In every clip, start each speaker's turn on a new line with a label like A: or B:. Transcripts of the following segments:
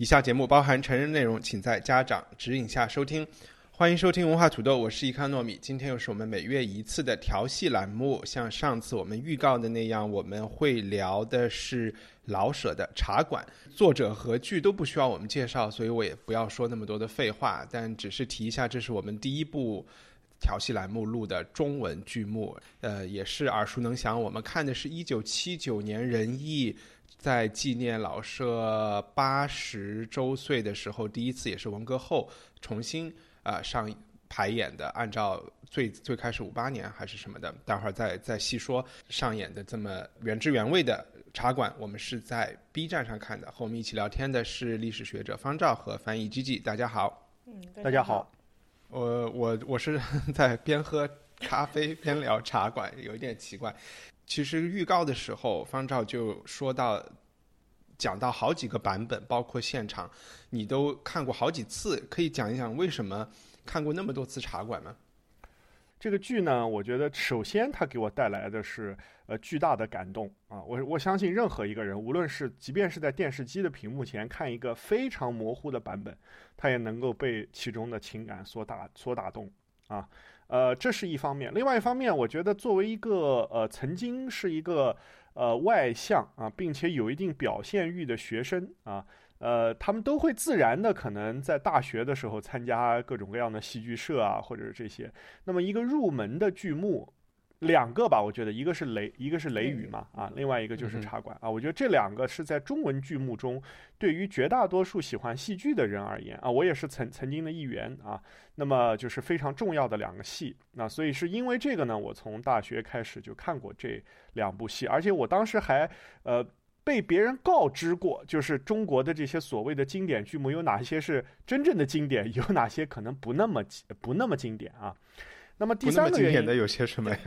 A: 以下节目包含成人内容，请在家长指引下收听。欢迎收听文化土豆，我是伊康糯米。今天又是我们每月一次的调戏栏目。像上次我们预告的那样，我们会聊的是老舍的《茶馆》，作者和剧都不需要我们介绍，所以我也不要说那么多的废话，但只是提一下，这是我们第一部调戏栏目录的中文剧目，呃，也是耳熟能详。我们看的是一九七九年仁义。在纪念老舍八十周岁的时候，第一次也是文革后重新啊上排演的。按照最最开始五八年还是什么的，待会儿再再细说上演的这么原汁原味的茶馆。我们是在 B 站上看的。和我们一起聊天的是历史学者方照和翻译 G G。大家好，
B: 嗯，
C: 大家好。
A: 我我我是 在边喝咖啡边聊茶馆，有一点奇怪。其实预告的时候，方照就说到，讲到好几个版本，包括现场，你都看过好几次，可以讲一讲为什么看过那么多次茶馆吗？
C: 这个剧呢，我觉得首先它给我带来的是呃巨大的感动啊！我我相信任何一个人，无论是即便是在电视机的屏幕前看一个非常模糊的版本，他也能够被其中的情感所打所打动啊。呃，这是一方面。另外一方面，我觉得作为一个呃曾经是一个呃外向啊，并且有一定表现欲的学生啊，呃，他们都会自然的可能在大学的时候参加各种各样的戏剧社啊，或者是这些。那么一个入门的剧目。两个吧，我觉得一个是雷，一个是雷雨嘛，啊，另外一个就是茶馆啊。我觉得这两个是在中文剧目中，对于绝大多数喜欢戏剧的人而言啊，我也是曾曾经的一员啊。那么就是非常重要的两个戏，那所以是因为这个呢，我从大学开始就看过这两部戏，而且我当时还呃被别人告知过，就是中国的这些所谓的经典剧目有哪些是真正的经典，有哪些可能不那么不那么经典啊。那么第三个原因
A: 的有些什么呀？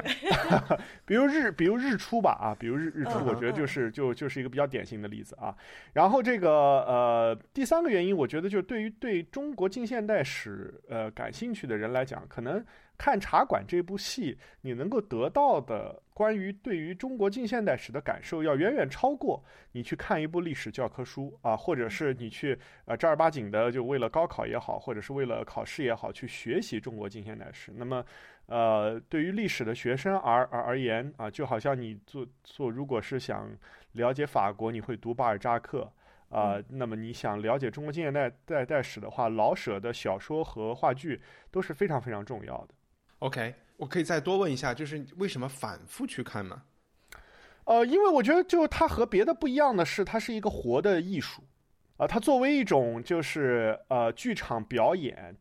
C: 比如日，比如日出吧，啊，比如日日出，我觉得就是就就是一个比较典型的例子啊。然后这个呃，第三个原因，我觉得就对于对中国近现代史呃感兴趣的人来讲，可能。看《茶馆》这部戏，你能够得到的关于对于中国近现代史的感受，要远远超过你去看一部历史教科书啊，或者是你去呃正儿八经的就为了高考也好，或者是为了考试也好，去学习中国近现代史。那么，呃，对于历史的学生而而而言啊，就好像你做做，如果是想了解法国，你会读巴尔扎克啊，那么你想了解中国近现代代代史的话，老舍的小说和话剧都是非常非常重要的。
A: OK，我可以再多问一下，就是为什么反复去看吗？
C: 呃，因为我觉得，就它和别的不一样的是，它是一个活的艺术，啊，它作为一种就是呃剧场表演。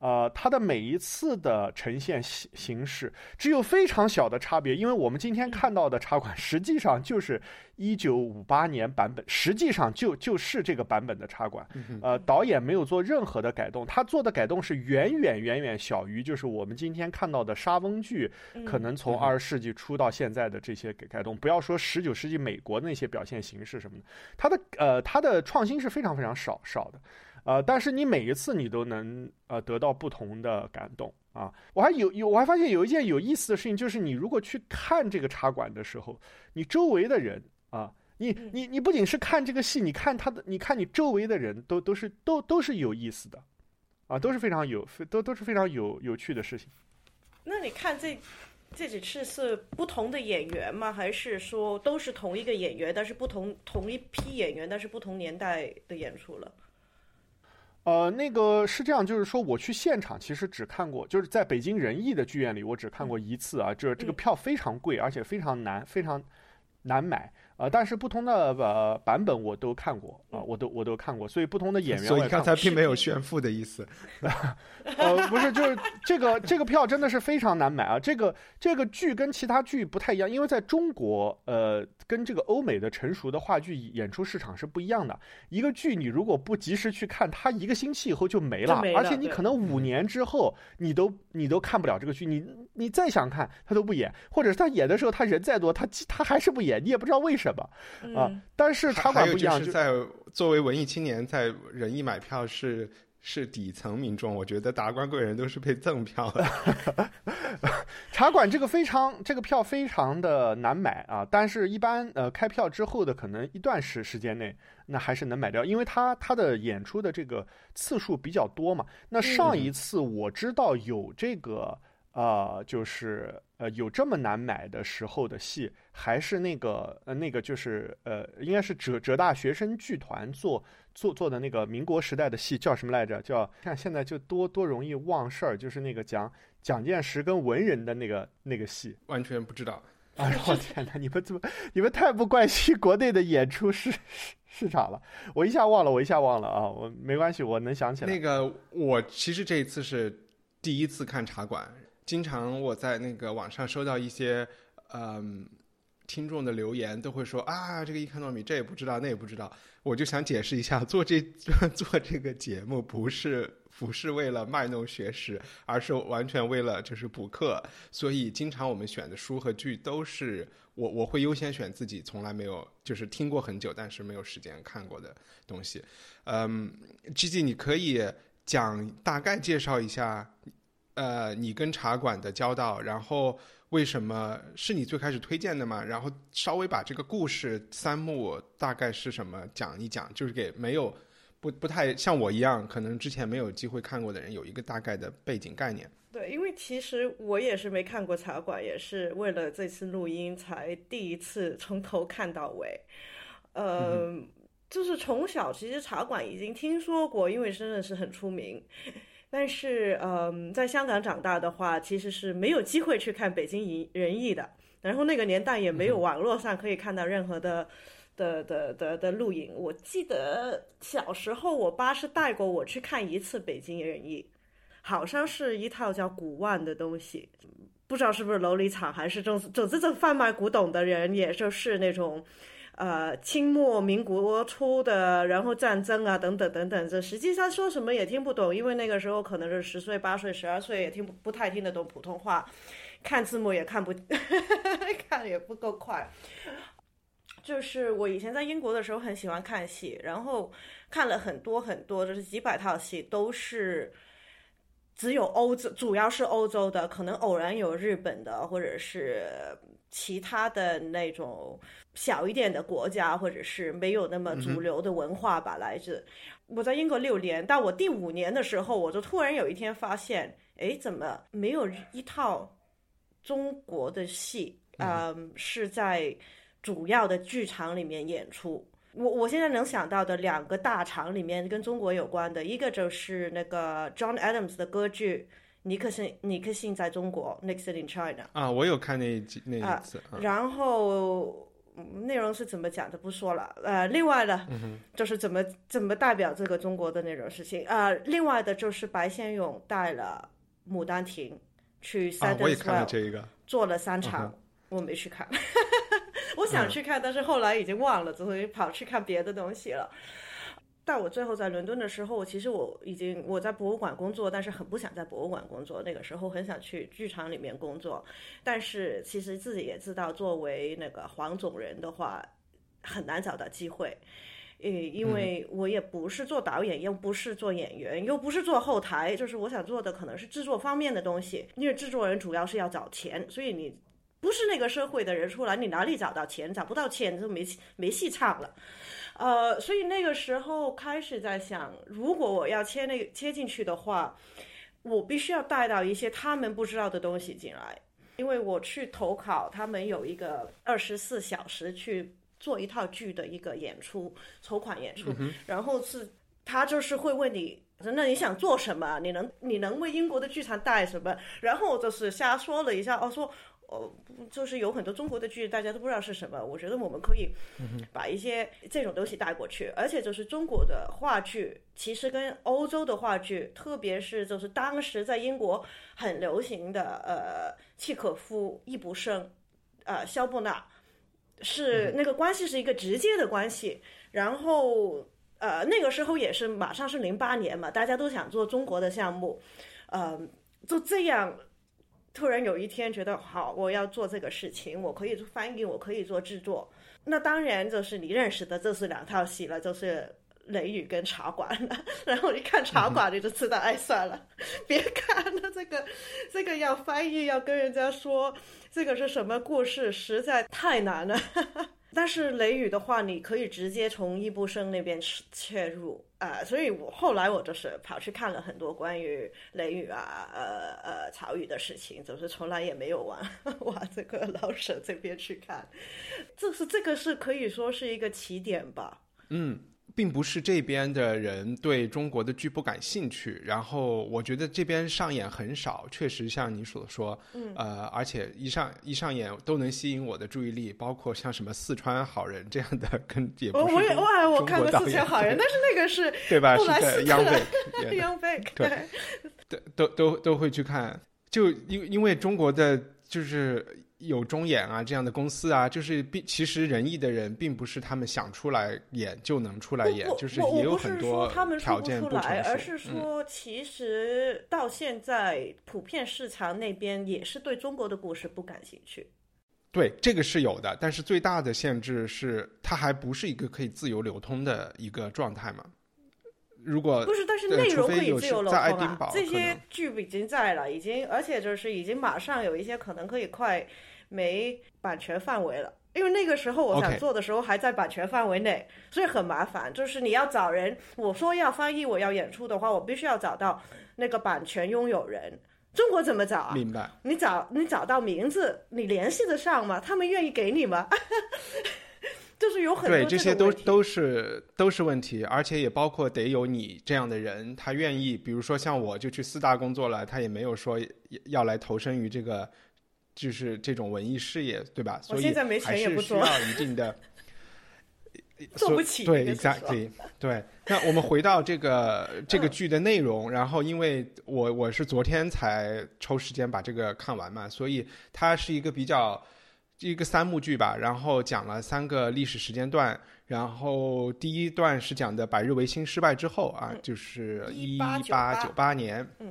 C: 呃，它的每一次的呈现形形式只有非常小的差别，因为我们今天看到的茶馆实际上就是一九五八年版本，实际上就就是这个版本的茶馆。呃，导演没有做任何的改动，他做的改动是远远远远小于就是我们今天看到的沙翁剧，可能从二十世纪初到现在的这些改改动。不要说十九世纪美国那些表现形式什么的，它的呃它的创新是非常非常少少的。呃，但是你每一次你都能呃得到不同的感动啊！我还有有我还发现有一件有意思的事情，就是你如果去看这个茶馆的时候，你周围的人啊，你你你不仅是看这个戏，你看他的，你看你周围的人都都是都都是有意思的，啊，都是非常有都都是非常有有趣的事情。
B: 那你看这这几次是不同的演员吗？还是说都是同一个演员，但是不同同一批演员，但是不同年代的演出了？
C: 呃，那个是这样，就是说我去现场其实只看过，就是在北京人艺的剧院里，我只看过一次啊。这这个票非常贵，而且非常难，非常难买啊，但是不同的呃版本我都看过啊，我都我都看过，所以不同的演员
A: 所以刚才并没有炫富的意思。
C: 呃，不是，就是这个这个票真的是非常难买啊！这个这个剧跟其他剧不太一样，因为在中国，呃，跟这个欧美的成熟的话剧演出市场是不一样的。一个剧你如果不及时去看，它一个星期以后就没了，
B: 没了
C: 而且你可能五年之后你都你都看不了这个剧，你你再想看他都不演，或者是他演的时候他人再多，他他还是不演，你也不知道为什么啊。
B: 嗯
C: 但是茶
A: 还有
C: 馆不一样，
A: 就是在作为文艺青年，在仁义买票是是底层民众，我觉得达官贵人都是被赠票的。
C: 茶馆这个非常这个票非常的难买啊，但是一般呃开票之后的可能一段时时间内，那还是能买掉，因为他他的演出的这个次数比较多嘛。那上一次我知道有这个呃，就是呃有这么难买的时候的戏，还是那个呃那个就是呃应该是浙浙大学生剧团做做做的那个民国时代的戏叫什么来着？叫看现在就多多容易忘事儿，就是那个讲蒋介石跟文人的那个那个戏。
A: 完全不知道。
C: 哎呦我天哪！你们怎么你们太不关心国内的演出市市市场了？我一下忘了，我一下忘了啊！我没关系，我能想起来。
A: 那个我其实这一次是第一次看茶馆，经常我在那个网上收到一些嗯。听众的留言都会说啊，这个伊卡诺米这也不知道，那也不知道。我就想解释一下，做这 做这个节目不是不是为了卖弄学识，而是完全为了就是补课。所以经常我们选的书和剧都是我我会优先选自己从来没有就是听过很久，但是没有时间看过的东西。嗯，G G，你可以讲大概介绍一下，呃，你跟茶馆的交道，然后。为什么是你最开始推荐的嘛？然后稍微把这个故事三幕大概是什么讲一讲，就是给没有不不太像我一样，可能之前没有机会看过的人有一个大概的背景概念。
B: 对，因为其实我也是没看过茶馆，也是为了这次录音才第一次从头看到尾。呃，嗯、就是从小其实茶馆已经听说过，因为深圳是很出名。但是，嗯，在香港长大的话，其实是没有机会去看北京人艺的。然后那个年代也没有网络上可以看到任何的、的、的、的的录影。我记得小时候，我爸是带过我去看一次北京人艺，好像是一套叫《古玩》的东西，不知道是不是琉璃厂还是总总之这贩卖古董的人，也就是那种。呃，清末民国初的，然后战争啊，等等等等，这实际上说什么也听不懂，因为那个时候可能是十岁、八岁、十二岁，也听不不太听得懂普通话，看字幕也看不，看也不够快。就是我以前在英国的时候很喜欢看戏，然后看了很多很多，就是几百套戏，都是只有欧洲，主要是欧洲的，可能偶然有日本的，或者是其他的那种。小一点的国家，或者是没有那么主流的文化吧，来自。我在英国六年，到我第五年的时候，我就突然有一天发现，哎，怎么没有一套中国的戏啊、嗯，是在主要的剧场里面演出？我我现在能想到的两个大场里面跟中国有关的，一个就是那个 John Adams 的歌剧。尼克逊，尼克逊在中国，Nixon in China。
A: 啊，我有看那一集那一次。
B: 啊、然后。内容是怎么讲的不说了，呃，另外呢，
A: 嗯、
B: 就是怎么怎么代表这个中国的那种事情，呃，另外的就是白先勇带了《牡丹亭》去 a，
A: 我也看了这一个，
B: 做了三场，
A: 嗯、
B: 我没去看，我想去看，但是后来已经忘了，所以跑去看别的东西了。到我最后在伦敦的时候，其实我已经我在博物馆工作，但是很不想在博物馆工作。那个时候很想去剧场里面工作，但是其实自己也知道，作为那个黄种人的话，很难找到机会。呃，因为我也不是做导演，又不是做演员，又不是做后台，就是我想做的可能是制作方面的东西。因为制作人主要是要找钱，所以你不是那个社会的人出来，你哪里找到钱？找不到钱就没没戏唱了。呃，所以那个时候开始在想，如果我要切那切进去的话，我必须要带到一些他们不知道的东西进来。因为我去投考，他们有一个二十四小时去做一套剧的一个演出，筹款演出，然后是他就是会问你，那你想做什么？你能你能为英国的剧场带什么？然后就是瞎说了一下，哦，说呃，就是有很多中国的剧大家都不知道是什么，我觉得我们可以把一些这种东西带过去，而且就是中国的话剧，其实跟欧洲的话剧，特别是就是当时在英国很流行的呃契可夫、易卜生、呃肖伯纳，是那个关系是一个直接的关系，然后。呃，那个时候也是马上是零八年嘛，大家都想做中国的项目，呃，就这样，突然有一天觉得好，我要做这个事情，我可以做翻译，我可以做制作。那当然就是你认识的，这是两套戏了，就是《雷雨》跟《茶馆》了。然后一看《茶馆》，你就知道，哎，算了，别看了，这个这个要翻译，要跟人家说这个是什么故事，实在太难了。但是雷雨的话，你可以直接从易卜生那边切入啊，所以我后来我就是跑去看了很多关于雷雨啊、呃呃曹禺的事情，就是从来也没有往 往这个老舍这边去看，这是这个是可以说是一个起点吧。
A: 嗯。并不是这边的人对中国的剧不感兴趣，然后我觉得这边上演很少，确实像你所说，
B: 嗯，
A: 呃，而且一上一上演都能吸引我的注意力，包括像什么四川好人这样的，跟也不是
B: 我也哇，我看
A: 过
B: 四川好人，但是那个是
A: 对吧？
B: 是
A: 央贝，
B: 央贝，
A: 对，都都都都会去看，就因因为中国的就是。有中演啊这样的公司啊，就是并其实仁义的人并不是他们想出来演就能出来演，就是也有很多条件
B: 不来，而是说其实到现在普遍市场那边也是对中国的故事不感兴趣。
A: 对，这个是有的，但是最大的限制是它还不是一个可以自由流通的一个状态嘛。如果
B: 不是，但是内容可以自由流通
A: 啊。
B: 这些剧已经在了，已经而且就是已经马上有一些可能可以快。没版权范围了，因为那个时候我想做的时候还在版权范围内，所以很麻烦。就是你要找人，我说要翻译，我要演出的话，我必须要找到那个版权拥有人。中国怎么找啊？
A: 明白？
B: 你找你找到名字，你联系得上吗？他们愿意给你吗？就是有很多
A: 对这些都都是都是问题，而且也包括得有你这样的人，他愿意。比如说像我就去四大工作了，他也没有说要来投身于这个。就是这种文艺事业，对吧？所以还是需要一定的，
B: 做不起。
A: 对，exactly。对，那我们回到这个这个剧的内容，然后因为我我是昨天才抽时间把这个看完嘛，所以它是一个比较一个三幕剧吧。然后讲了三个历史时间段，然后第一段是讲的百日维新失败之后啊，就是一八九八年。
B: 嗯。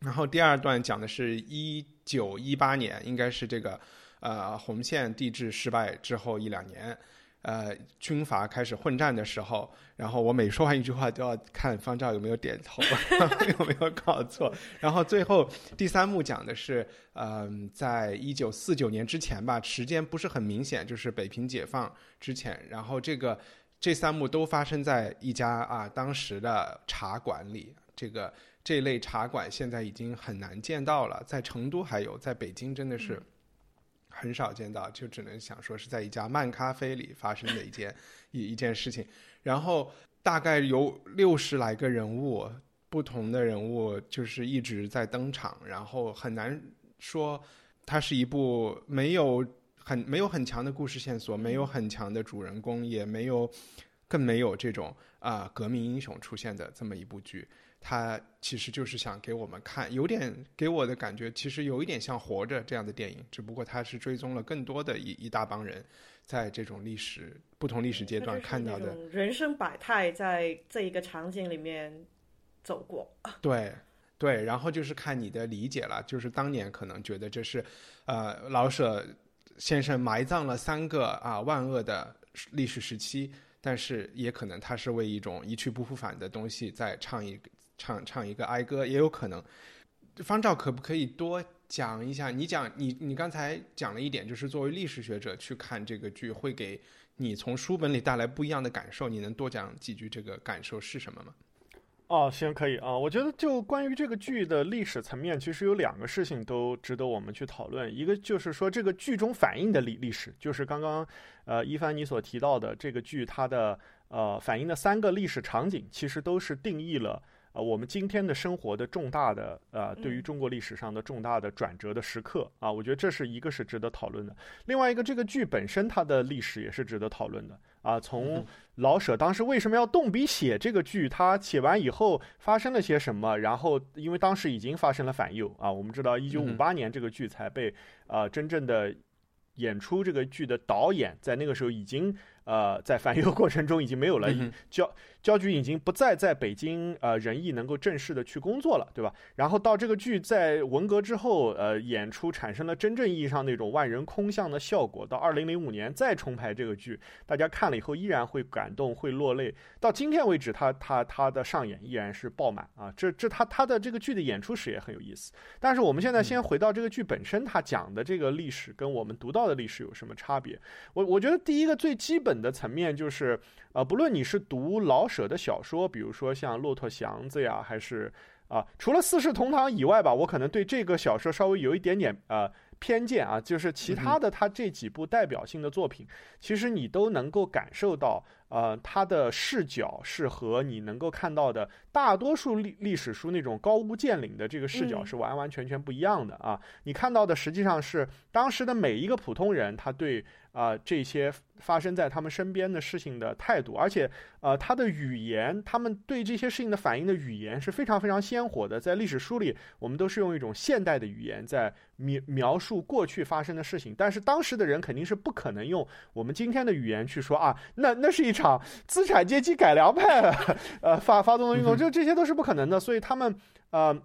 A: 然后第二段讲的是一。九一八年应该是这个，呃，红线地质失败之后一两年，呃，军阀开始混战的时候，然后我每说完一句话都要看方丈有没有点头，有没有搞错。然后最后第三幕讲的是，嗯，在一九四九年之前吧，时间不是很明显，就是北平解放之前。然后这个这三幕都发生在一家啊当时的茶馆里，这个。这类茶馆现在已经很难见到了，在成都还有，在北京真的是很少见到，就只能想说是在一家漫咖啡里发生的一件一一件事情。然后大概有六十来个人物，不同的人物就是一直在登场，然后很难说它是一部没有很没有很强的故事线索，没有很强的主人公，也没有更没有这种啊革命英雄出现的这么一部剧。他其实就是想给我们看，有点给我的感觉，其实有一点像《活着》这样的电影，只不过他是追踪了更多的一一大帮人，在这种历史不同历史阶段看到的
B: 人生百态，在这一个场景里面走过。
A: 对对，然后就是看你的理解了，就是当年可能觉得这是，呃，老舍先生埋葬了三个啊万恶的历史时期，但是也可能他是为一种一去不复返的东西在唱一。唱唱一个哀歌也有可能，方照可不可以多讲一下？你讲你你刚才讲了一点，就是作为历史学者去看这个剧，会给你从书本里带来不一样的感受。你能多讲几句这个感受是什么吗？
C: 哦，行，可以啊。我觉得就关于这个剧的历史层面，其实有两个事情都值得我们去讨论。一个就是说这个剧中反映的历历史，就是刚刚呃一帆你所提到的这个剧它的呃反映的三个历史场景，其实都是定义了。呃我们今天的生活的重大的呃对于中国历史上的重大的转折的时刻啊，我觉得这是一个是值得讨论的。另外一个，这个剧本身它的历史也是值得讨论的啊。从老舍当时为什么要动笔写这个剧，他写完以后发生了些什么，然后因为当时已经发生了反右啊，我们知道一九五八年这个剧才被呃真正的演出这个剧的导演在那个时候已经。呃，在反右过程中已经没有了焦焦菊已经不再在北京呃仁义能够正式的去工作了，对吧？然后到这个剧在文革之后呃演出产生了真正意义上那种万人空巷的效果。到二零零五年再重排这个剧，大家看了以后依然会感动会落泪。到今天为止，他他他的上演依然是爆满啊！这这他他的这个剧的演出史也很有意思。但是我们现在先回到这个剧本身，他讲的这个历史跟我们读到的历史有什么差别？我我觉得第一个最基本。的层面就是，呃，不论你是读老舍的小说，比如说像《骆驼祥子》呀，还是啊，除了《四世同堂》以外吧，我可能对这个小说稍微有一点点呃偏见啊，就是其他的他这几部代表性的作品，其实你都能够感受到。呃，他的视角是和你能够看到的大多数历历史书那种高屋建瓴的这个视角是完完全全不一样的啊！你看到的实际上是当时的每一个普通人他对啊这些发生在他们身边的事情的态度，而且呃他的语言，他们对这些事情的反应的语言是非常非常鲜活的。在历史书里，我们都是用一种现代的语言在描描述过去发生的事情，但是当时的人肯定是不可能用我们今天的语言去说啊，那那是一。场资产阶级改良派，呃，发发动的运动，就这些都是不可能的。所以他们，呃，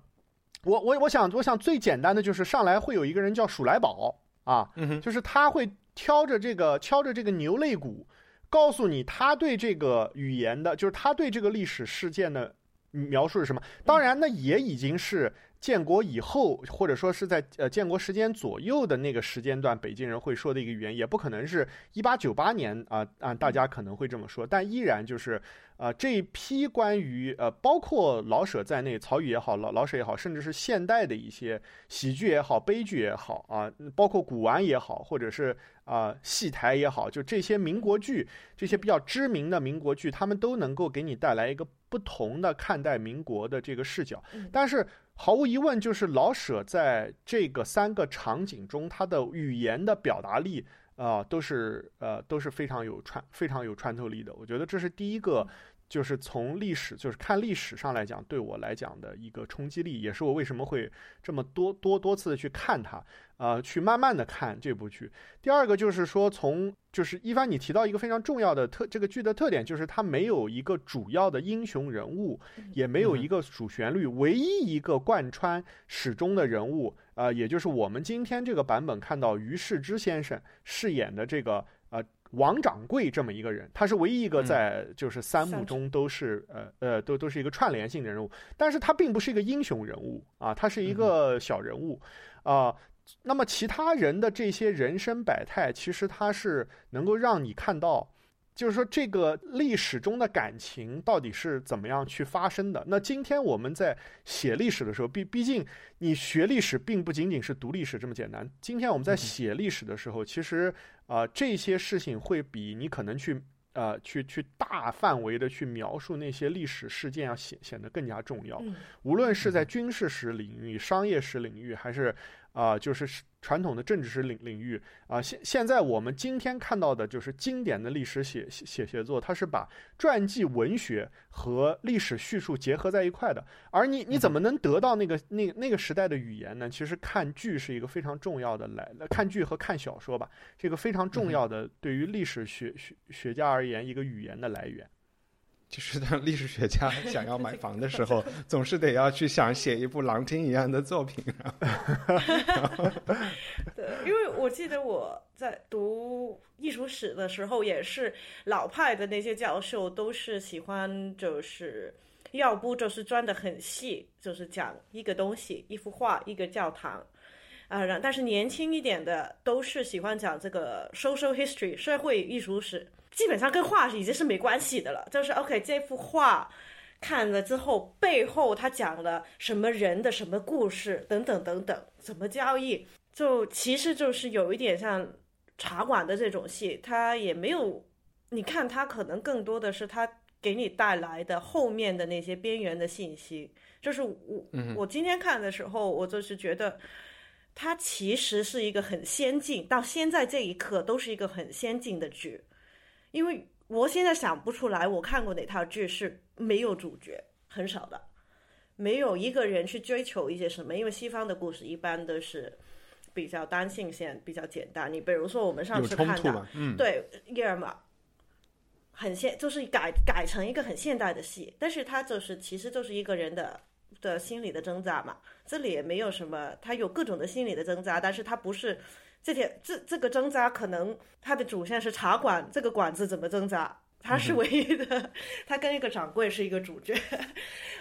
C: 我我我想，我想最简单的就是上来会有一个人叫鼠来宝啊，就是他会挑着这个敲着这个牛肋骨，告诉你他对这个语言的，就是他对这个历史事件的描述是什么。当然，那也已经是。建国以后，或者说是在呃建国时间左右的那个时间段，北京人会说的一个语言，也不可能是一八九八年啊啊，大家可能会这么说，但依然就是。啊，这一批关于呃，包括老舍在内，曹禺也好，老老舍也好，甚至是现代的一些喜剧也好、悲剧也好啊，包括古玩也好，或者是啊戏台也好，就这些民国剧，这些比较知名的民国剧，他们都能够给你带来一个不同的看待民国的这个视角。但是毫无疑问，就是老舍在这个三个场景中，他的语言的表达力啊，都是呃都是非常有穿非常有穿透力的。我觉得这是第一个。就是从历史，就是看历史上来讲，对我来讲的一个冲击力，也是我为什么会这么多多多次的去看它，呃，去慢慢的看这部剧。第二个就是说，从就是一帆，你提到一个非常重要的特，这个剧的特点就是它没有一个主要的英雄人物，也没有一个主旋律，唯一一个贯穿始终的人物，呃，也就是我们今天这个版本看到于世之先生饰演的这个。王掌柜这么一个人，他是唯一一个在就是三幕中都是呃呃都都是一个串联性的人物，但是他并不是一个英雄人物啊，他是一个小人物啊。那么其他人的这些人生百态，其实他是能够让你看到。就是说，这个历史中的感情到底是怎么样去发生的？那今天我们在写历史的时候，毕毕竟你学历史并不仅仅是读历史这么简单。今天我们在写历史的时候，其实啊，这些事情会比你可能去呃去去大范围的去描述那些历史事件要显显得更加重要。无论是在军事史领域、商业史领域，还是。啊，就是传统的政治史领领域啊，现现在我们今天看到的就是经典的历史写写写作，它是把传记文学和历史叙述结合在一块的。而你你怎么能得到那个那那个时代的语言呢？其实看剧是一个非常重要的来，看剧和看小说吧，这个非常重要的对于历史学学学家而言一个语言的来源。
A: 就是当历史学家 想要买房的时候，总是得要去想写一部狼听一样的作品。
B: 对，因为我记得我在读艺术史的时候，也是老派的那些教授都是喜欢，就是要不就是钻得很细，就是讲一个东西，一幅画，一个教堂啊。然但是年轻一点的都是喜欢讲这个 social history 社会艺术史。基本上跟画已经是没关系的了，就是 OK，这幅画看了之后，背后他讲了什么人的什么故事等等等等，怎么交易，就其实就是有一点像茶馆的这种戏，他也没有，你看他可能更多的是他给你带来的后面的那些边缘的信息。就是我我今天看的时候，我就是觉得它其实是一个很先进，到现在这一刻都是一个很先进的剧，因为我现在想不出来我看过哪套剧是没有主角，很少的，没有一个人去追求一些什么，因为西方的故事一般都是比较单性线，比较简单。你比如说我们上次看的，
A: 嗯，
B: 对，叶尔玛。很现，就是改改成一个很现代的戏，但是它就是其实就是一个人的。的心理的挣扎嘛，这里也没有什么，他有各种的心理的挣扎，但是他不是这点这这个挣扎，可能它的主线是茶馆这个馆子怎么挣扎，它是唯一的，它跟一个掌柜是一个主角，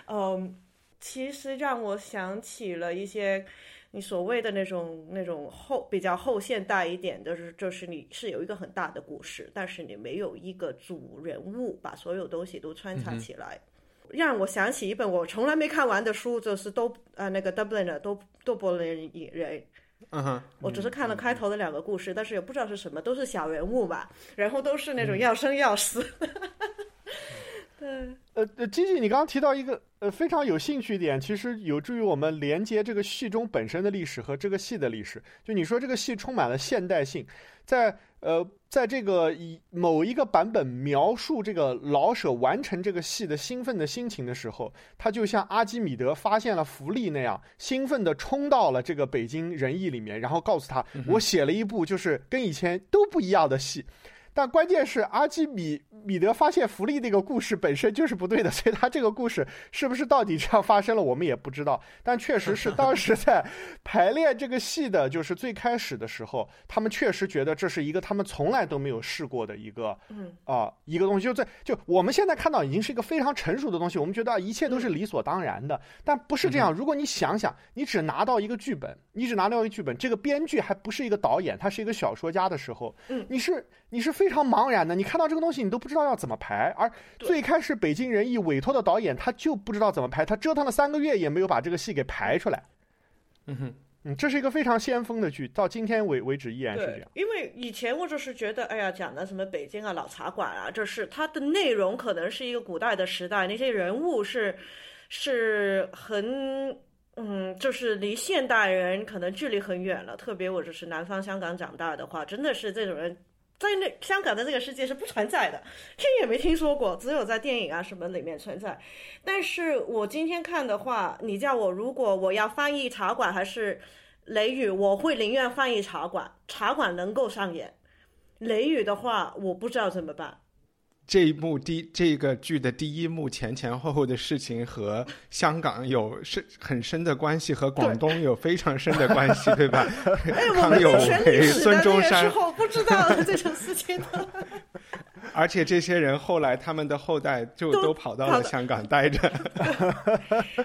B: 嗯，其实让我想起了一些你所谓的那种那种后比较后现代一点就，是就是你是有一个很大的故事，但是你没有一个主人物把所有东西都穿插起来。让我想起一本我从来没看完的书，就是都呃那个 Dublin 的都都柏林人，
A: 嗯哼，
B: 我只是看了开头的两个故事，但是也不知道是什么，都是小人物吧，然后都是那种要生要死。对，
C: 呃呃，吉吉，你刚刚提到一个呃非常有兴趣点，其实有助于我们连接这个戏中本身的历史和这个戏的历史。就你说这个戏充满了现代性，在。呃，在这个以某一个版本描述这个老舍完成这个戏的兴奋的心情的时候，他就像阿基米德发现了福利那样，兴奋地冲到了这个北京人艺里面，然后告诉他，我写了一部就是跟以前都不一样的戏。但关键是阿基米米德发现福利那个故事本身就是不对的，所以他这个故事是不是到底这样发生了，我们也不知道。但确实是当时在排练这个戏的，就是最开始的时候，他们确实觉得这是一个他们从来都没有试过的一个，
B: 嗯
C: 啊，一个东西。就在就我们现在看到已经是一个非常成熟的东西，我们觉得一切都是理所当然的。但不是这样。如果你想想，你只拿到一个剧本，你只拿到一个剧本，这个编剧还不是一个导演，他是一个小说家的时候，
B: 嗯，
C: 你是你是非。常茫然的，你看到这个东西，你都不知道要怎么排。而最开始北京人艺委托的导演，他就不知道怎么排，他折腾了三个月也没有把这个戏给排出来。
A: 嗯哼，
C: 嗯，这是一个非常先锋的剧，到今天为为止依然是这样。
B: 因为以前我就是觉得，哎呀，讲的什么北京啊、老茶馆啊，这是它的内容可能是一个古代的时代，那些人物是是很嗯，就是离现代人可能距离很远了。特别我就是南方香港长大的话，真的是这种人。在那香港的这个世界是不存在的，听也没听说过，只有在电影啊什么里面存在。但是我今天看的话，你叫我如果我要翻译茶馆还是雷雨，我会宁愿翻译茶馆，茶馆能够上演。雷雨的话，我不知道怎么办。
A: 这一幕第这个剧的第一幕前前后后的事情和香港有深很深的关系，和广东有非常深的关系，对吧？康有为、孙中山，
B: 不知道这种事情的。
A: 而且这些人后来他们的后代就都跑到了香港待着。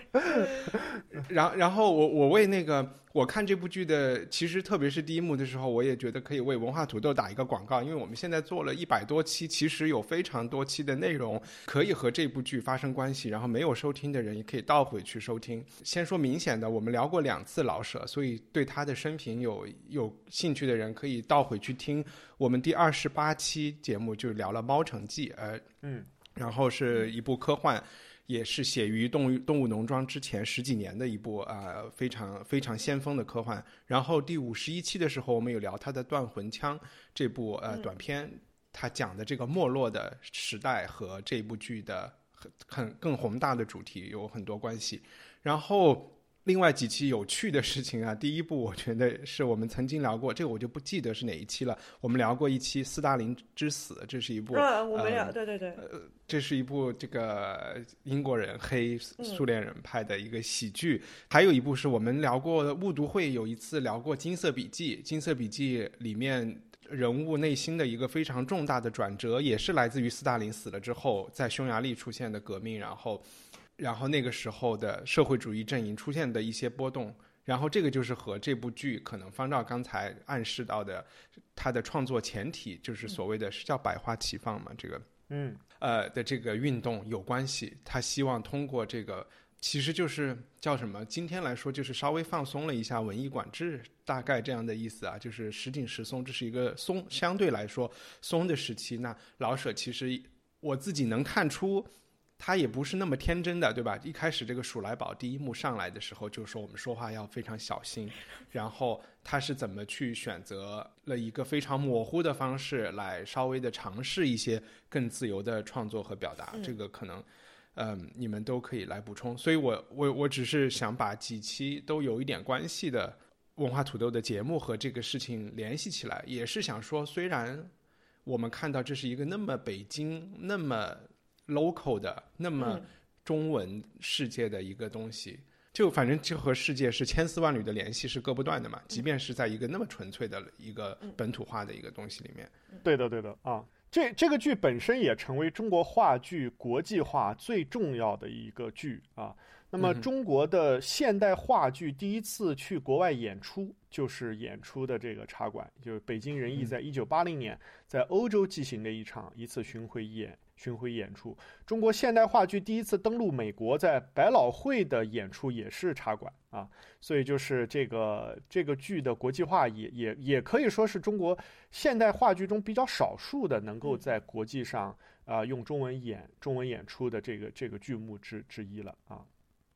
A: 然然后我我为那个。我看这部剧的，其实特别是第一幕的时候，我也觉得可以为文化土豆打一个广告，因为我们现在做了一百多期，其实有非常多期的内容可以和这部剧发生关系。然后没有收听的人也可以倒回去收听。先说明显的，我们聊过两次老舍，所以对他的生平有有兴趣的人可以倒回去听我们第二十八期节目，就聊了《猫城记》，呃，
C: 嗯，
A: 然后是一部科幻。也是写于《动物动物农庄》之前十几年的一部啊非常非常先锋的科幻。然后第五十一期的时候，我们有聊他的《断魂枪》这部呃短片，他讲的这个没落的时代和这部剧的很很更宏大的主题有很多关系。然后。另外几期有趣的事情啊，第一部我觉得是我们曾经聊过，这个我就不记得是哪一期了。我们聊过一期《斯大林之死》，这是一部
B: 啊，我们聊，对对对，
A: 呃，这是一部这个英国人黑苏联人拍的一个喜剧。还有一部是我们聊过的误读会，有一次聊过《金色笔记》，《金色笔记》里面人物内心的一个非常重大的转折，也是来自于斯大林死了之后，在匈牙利出现的革命，然后。然后那个时候的社会主义阵营出现的一些波动，然后这个就是和这部剧可能方照刚才暗示到的，他的创作前提就是所谓的是叫百花齐放嘛，这个
C: 嗯
A: 呃的这个运动有关系。他希望通过这个，其实就是叫什么？今天来说就是稍微放松了一下文艺管制，大概这样的意思啊，就是时紧时松，这是一个松相对来说松的时期。那老舍其实。我自己能看出。他也不是那么天真的，对吧？一开始这个鼠来宝第一幕上来的时候，就说我们说话要非常小心。然后他是怎么去选择了一个非常模糊的方式来稍微的尝试一些更自由的创作和表达？这个可能，嗯，你们都可以来补充。所以我我我只是想把几期都有一点关系的文化土豆的节目和这个事情联系起来，也是想说，虽然我们看到这是一个那么北京那么。Local 的那么中文世界的一个东西，就反正就和世界是千丝万缕的联系是割不断的嘛。即便是在一个那么纯粹的一个本土化的一个东西里面，
C: 对的对的啊，这这个剧本身也成为中国话剧国际化最重要的一个剧啊。那么中国的现代话剧第一次去国外演出，就是演出的这个茶馆，就是北京人艺在一九八零年在欧洲进行的一场一次巡回演。巡回演出，中国现代话剧第一次登陆美国，在百老汇的演出也是茶馆啊，所以就是这个这个剧的国际化也也也可以说是中国现代话剧中比较少数的能够在国际上啊用中文演中文演出的这个这个剧目之之一了啊，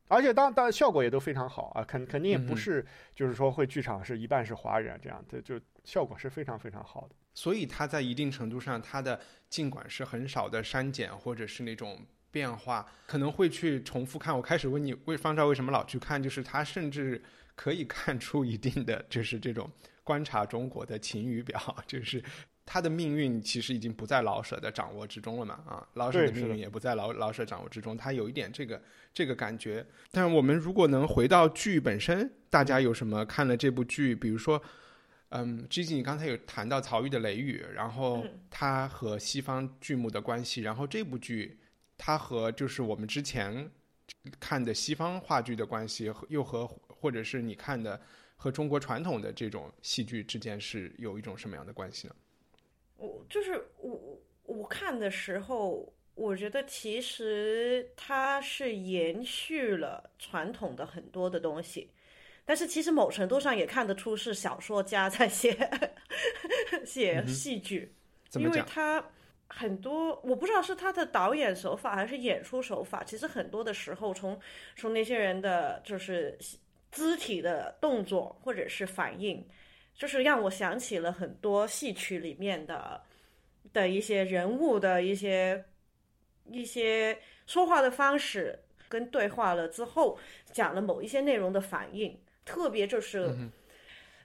C: 而且当当然效果也都非常好啊，肯肯定也不是就是说会剧场是一半是华人这样，这就效果是非常非常好的。
A: 所以它在一定程度上，它的尽管是很少的删减或者是那种变化，可能会去重复看。我开始问你，为方照为什么老去看？就是他甚至可以看出一定的，就是这种观察中国的晴雨表，就是他的命运其实已经不在老舍的掌握之中了嘛？啊，老舍的命运也不在老老舍掌握之中，他有一点这个这个感觉。但我们如果能回到剧本身，大家有什么看了这部剧？比如说。嗯，Gigi，你刚才有谈到曹禺的《雷雨》，然后它和西方剧目的关系，然后这部剧它和就是我们之前看的西方话剧的关系，又和或者是你看的和中国传统的这种戏剧之间是有一种什么样的关系呢？
B: 我就是我我看的时候，我觉得其实它是延续了传统的很多的东西。但是其实某程度上也看得出是小说家在写写戏剧，因为他很多我不知道是他的导演手法还是演出手法，其实很多的时候从从那些人的就是肢体的动作或者是反应，就是让我想起了很多戏曲里面的的一些人物的一些一些说话的方式跟对话了之后讲了某一些内容的反应。特别就是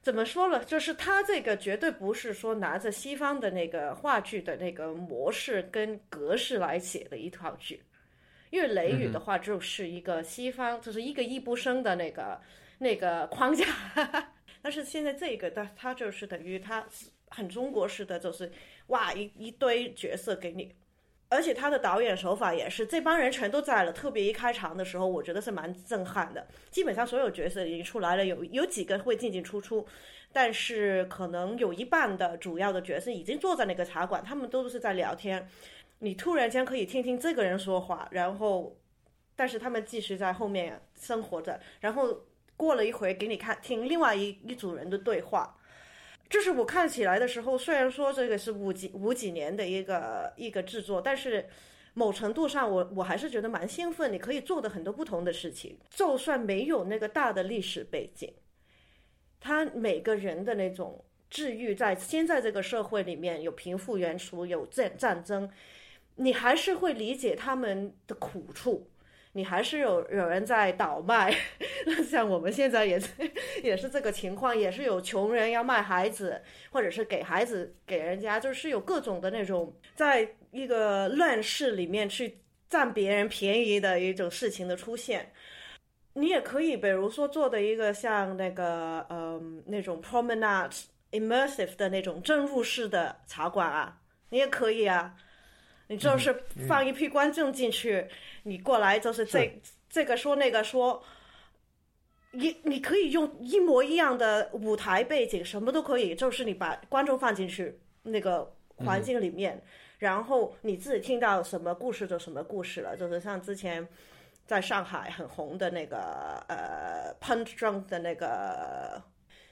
B: 怎么说呢？就是他这个绝对不是说拿着西方的那个话剧的那个模式跟格式来写的一套剧，因为《雷雨》的话就是一个西方，就是一个易不生的那个那个框架。但是现在这个的，它就是等于它很中国式的，就是哇一一堆角色给你。而且他的导演手法也是，这帮人全都在了。特别一开场的时候，我觉得是蛮震撼的。基本上所有角色已经出来了，有有几个会进进出出，但是可能有一半的主要的角色已经坐在那个茶馆，他们都是在聊天。你突然间可以听听这个人说话，然后，但是他们继续在后面生活着。然后过了一会给你看听另外一一组人的对话。就是我看起来的时候，虽然说这个是五几五几年的一个一个制作，但是某程度上，我我还是觉得蛮兴奋。你可以做的很多不同的事情，就算没有那个大的历史背景，他每个人的那种治愈，在现在这个社会里面有贫富悬殊，有战战争，你还是会理解他们的苦处。你还是有有人在倒卖，那像我们现在也是也是这个情况，也是有穷人要卖孩子，或者是给孩子给人家，就是有各种的那种，在一个乱世里面去占别人便宜的一种事情的出现。你也可以，比如说做的一个像那个嗯那种 promenade immersive 的那种正入式的茶馆啊，你也可以啊。你就是放一批观众进去，你过来就是这这个说那个说，你你可以用一模一样的舞台背景，什么都可以，就是你把观众放进去那个环境里面，然后你自己听到什么故事就什么故事了，就是像之前在上海很红的那个呃 Punch Drunk 的那个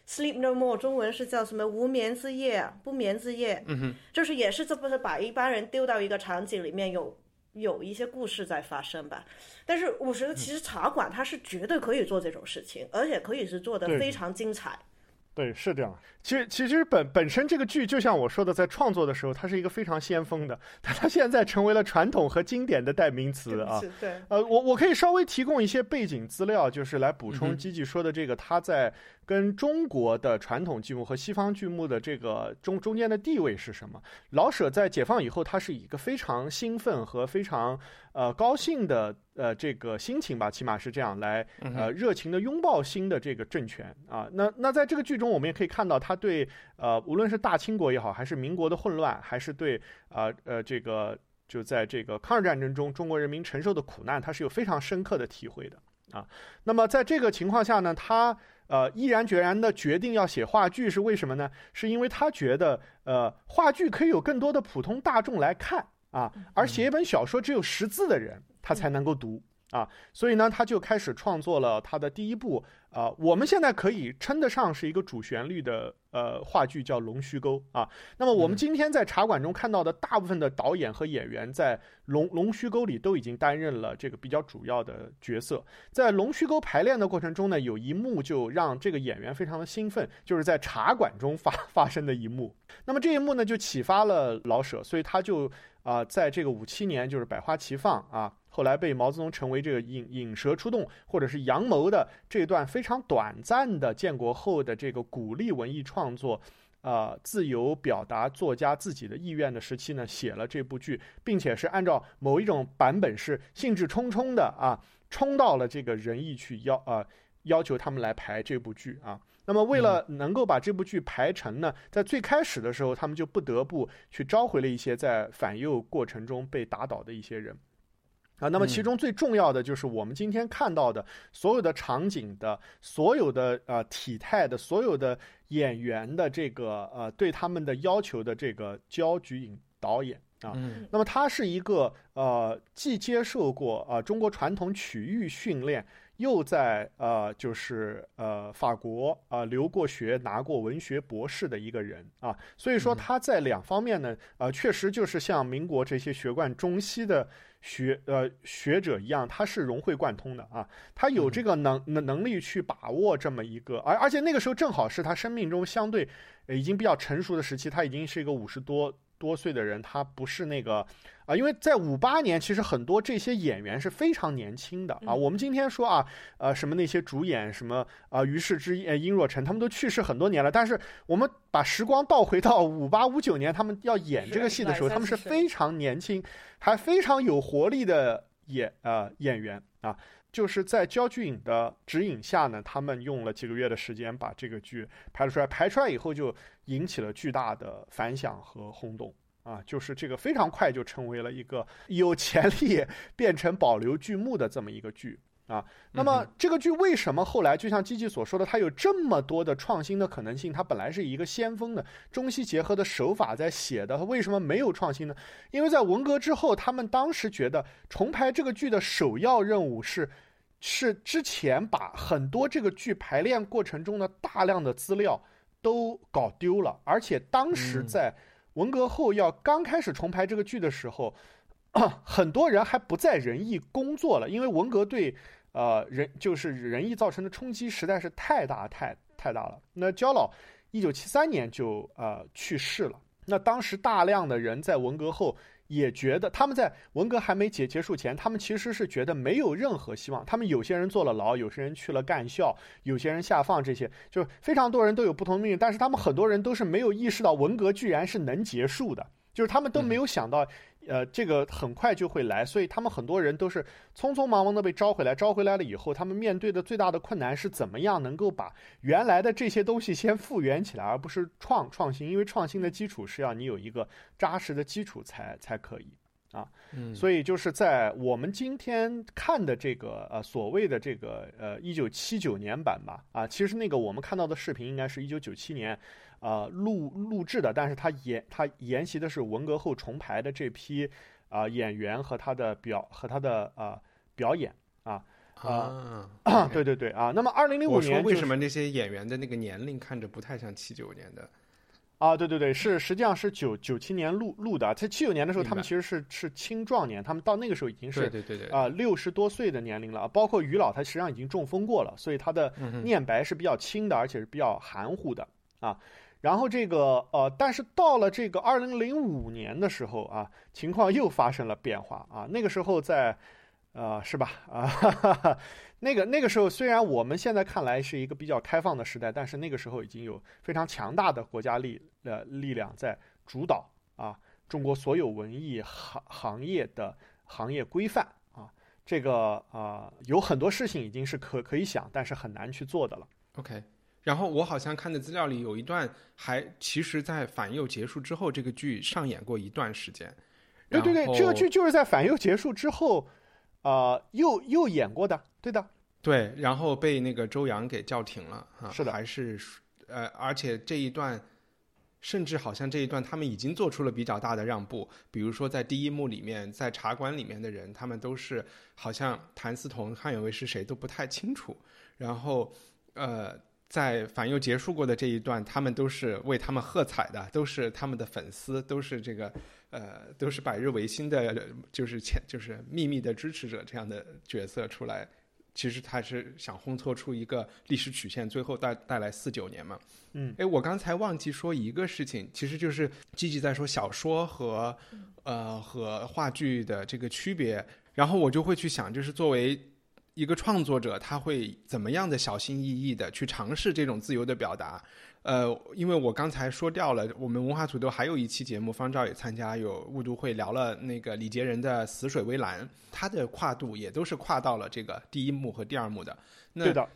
B: Sleep No More，中文是叫什么无眠之夜、不眠之夜，
A: 嗯哼，
B: 就是也是这不是把一般人丢到一个场景里面有有一些故事在发生吧。但是我觉得其实茶馆它是绝对可以做这种事情，而且可以是做的非常精彩。
C: 对，是这样。其实，其实本本身这个剧，就像我说的，在创作的时候，它是一个非常先锋的，但它现在成为了传统和经典的代名词啊。
B: 是，对，
C: 呃，我我可以稍微提供一些背景资料，就是来补充
A: 嗯哼
C: 基基说的这个，他在跟中国的传统剧目和西方剧目的这个中中间的地位是什么？老舍在解放以后，他是以一个非常兴奋和非常呃高兴的呃这个心情吧，起码是这样来
A: 嗯
C: 呃热情的拥抱新的这个政权啊。那那在这个剧中，我们也可以看到他对呃无论是大清国也好，还是民国的混乱，还是对呃呃这个就在这个抗日战争中中国人民承受的苦难，他是有非常深刻的体会的啊。那么在这个情况下呢，他呃毅然决然的决定要写话剧，是为什么呢？是因为他觉得呃话剧可以有更多的普通大众来看啊，而写一本小说只有识字的人他才能够读。啊，所以呢，他就开始创作了他的第一部，啊、我们现在可以称得上是一个主旋律的呃话剧，叫《龙须沟》啊。那么我们
A: 嗯
C: 今天在茶馆中看到的大部分的导演和演员，在《龙龙须沟》里都已经担任了这个比较主要的角色。在龙须沟排练的过程中呢，有一幕就让这个演员非常的兴奋，就是在茶馆中发 发生的一幕。那么这一幕呢，就启发了老舍，所以他就啊、在这个五七年就是百花齐放啊，后来被毛泽东成为这个引引蛇出洞，或者是阳谋的这段非常短暂的建国后的这个鼓励文艺创作。呃，自由表达作家自己的意愿的时期呢，写了这部剧，并且是按照某一种版本是兴致冲冲的啊，冲到了这个仁义去要啊、要求他们来排这部剧啊。那么为了能够把这部剧排成呢，在最开始的时候，他们就不得不去召回了一些在反右过程中被打倒的一些人。啊，那么其中最重要的就是我们今天看到的所有的场景的、所有的呃体态的、所有的演员的这个呃对他们的要求的这个焦菊隐导演啊，
A: 嗯。
C: 那么他是一个呃，既接受过啊、呃、中国传统曲艺训练，又在呃就是呃法国啊、呃留过学，拿过文学博士的一个人啊，所以说他在两方面呢，呃，确实就是像民国这些学贯中西的学呃学者一样，他是融会贯通的啊，他有这个能能能力去把握这么一个，而而且那个时候正好是他生命中相对呃已经比较成熟的时期，他已经是一个五十多多岁的人，他不是那个啊、因为在五八年，其实很多这些演员是非常年轻的啊。
B: 嗯
C: 我们今天说啊，呃，什么那些主演什么啊，于世之、呃殷若晨，他们都去世很多年了。但是我们把时光倒回到五八五九年，他们要演这个戏的时候，他们是
B: 是
C: 非常年轻，还非常有活力的演呃演员啊。就是在焦俊颖的指引下呢，他们用了几个月的时间把这个剧拍了出来。拍出来以后，就引起了巨大的反响和轰动。啊，就是这个非常快就成为了一个有潜力变成保留剧目的这么一个剧啊。那么这个剧为什么后来就像基基所说的，它有这么多的创新的可能性？它本来是一个先锋的中西结合的手法在写的，它为什么没有创新呢？因为在文革之后，他们当时觉得重排这个剧的首要任务是。是之前把很多这个剧排练过程中的大量的资料都搞丢了，而且当时
A: 嗯
C: 在文革后要刚开始重排这个剧的时候，很多人还不在仁义工作了，因为文革对呃人就是仁义造成的冲击实在是太大太太大了。那焦老一九七三年就呃去世了，那当时大量的人在文革后。也觉得他们在文革还没结结束前，他们其实是觉得没有任何希望。他们有些人坐了牢，有些人去了干校，有些人下放，这些就非常多人都有不同的命运。但是他们很多人都是没有意识到文革居然是能结束的，就是他们都没有想到，呃，这个很快就会来，所以他们很多人都是匆匆忙忙的被招回来。招回来了以后，他们面对的最大的困难是怎么样能够把原来的这些东西先复原起来，而不是创创新，因为创新的基础是要你有一个扎实的基础才才可以。
A: 嗯，
C: 所以就是在我们今天看的这个呃所谓的这个呃一九七九年版吧啊，其实那个我们看到的视频应该是一九九七年呃录录制的，但是他沿他沿袭的是文革后重排的这批啊、演员和他的表和他的呃表演啊。
A: 啊，
C: 对对对啊。那么二零零五
A: 我说
C: 年就是
A: 为什么那些演员的那个年龄看着不太像七九年的？
C: 啊，对对对，是实际上是九九七年录录的，在七九年的时候，他们其实是是青壮年，他们到那个时候已经是
A: 对对对对，
C: 啊六十多岁的年龄了，包括于老，他实际上已经中风过了，所以他的念白是比较轻的，而且是比较含糊的啊。然后这个呃，但是到了这个二零零五年的时候啊，情况又发生了变化啊。那个时候在呃是吧 啊，哈哈，那个那个时候虽然我们现在看来是一个比较开放的时代，但是那个时候已经有非常强大的国家力呃力量在主导啊中国所有文艺行行业的行业规范啊。这个啊、有很多事情已经是可可以想，但是很难去做的了。
A: OK，然后我好像看的资料里有一段还，其实，在反右结束之后，这个剧上演过一段时间。
C: 对对对，这个剧就是在反右结束之后，呃，又又演过的，对的，
A: 对，然后被那个周扬给叫停了啊，
C: 是的
A: 还是呃，而且这一段，甚至好像这一段他们已经做出了比较大的让步，比如说在第一幕里面，在茶馆里面的人，他们都是好像谭嗣同、汉有为是谁都不太清楚，然后呃。在反右结束过的这一段，他们都是为他们喝彩的，都是他们的粉丝，都是这个呃，都是百日维新的，就是前就是秘密的支持者这样的角色出来。其实他是想烘托出一个历史曲线，最后带带来四九年嘛。
C: 嗯，
A: 哎，我刚才忘记说一个事情，其实就是积极在说小说和呃和话剧的这个区别，然后我就会去想，就是作为一个创作者，他会怎么样的小心翼翼的去尝试这种自由的表达。呃，因为我刚才说掉了，我们文化土豆还有一期节目，方照也参加，有误读会聊了那个李杰仁的《死水微澜》，他的跨度也都是跨到了这个第一幕和第二幕的。那
C: 对的，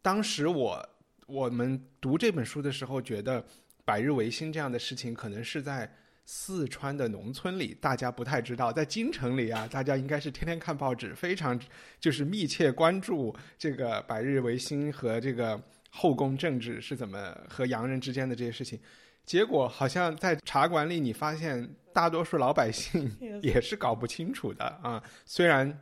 A: 当时我我们读这本书的时候，觉得百日维新这样的事情可能是在四川的农村里，大家不太知道，在京城里啊，大家应该是天天看报纸，非常就是密切关注这个百日维新和这个后宫政治是怎么和洋人之间的这些事情。结果好像在茶馆里，你发现大多数老百姓 也是搞不清楚的啊。虽然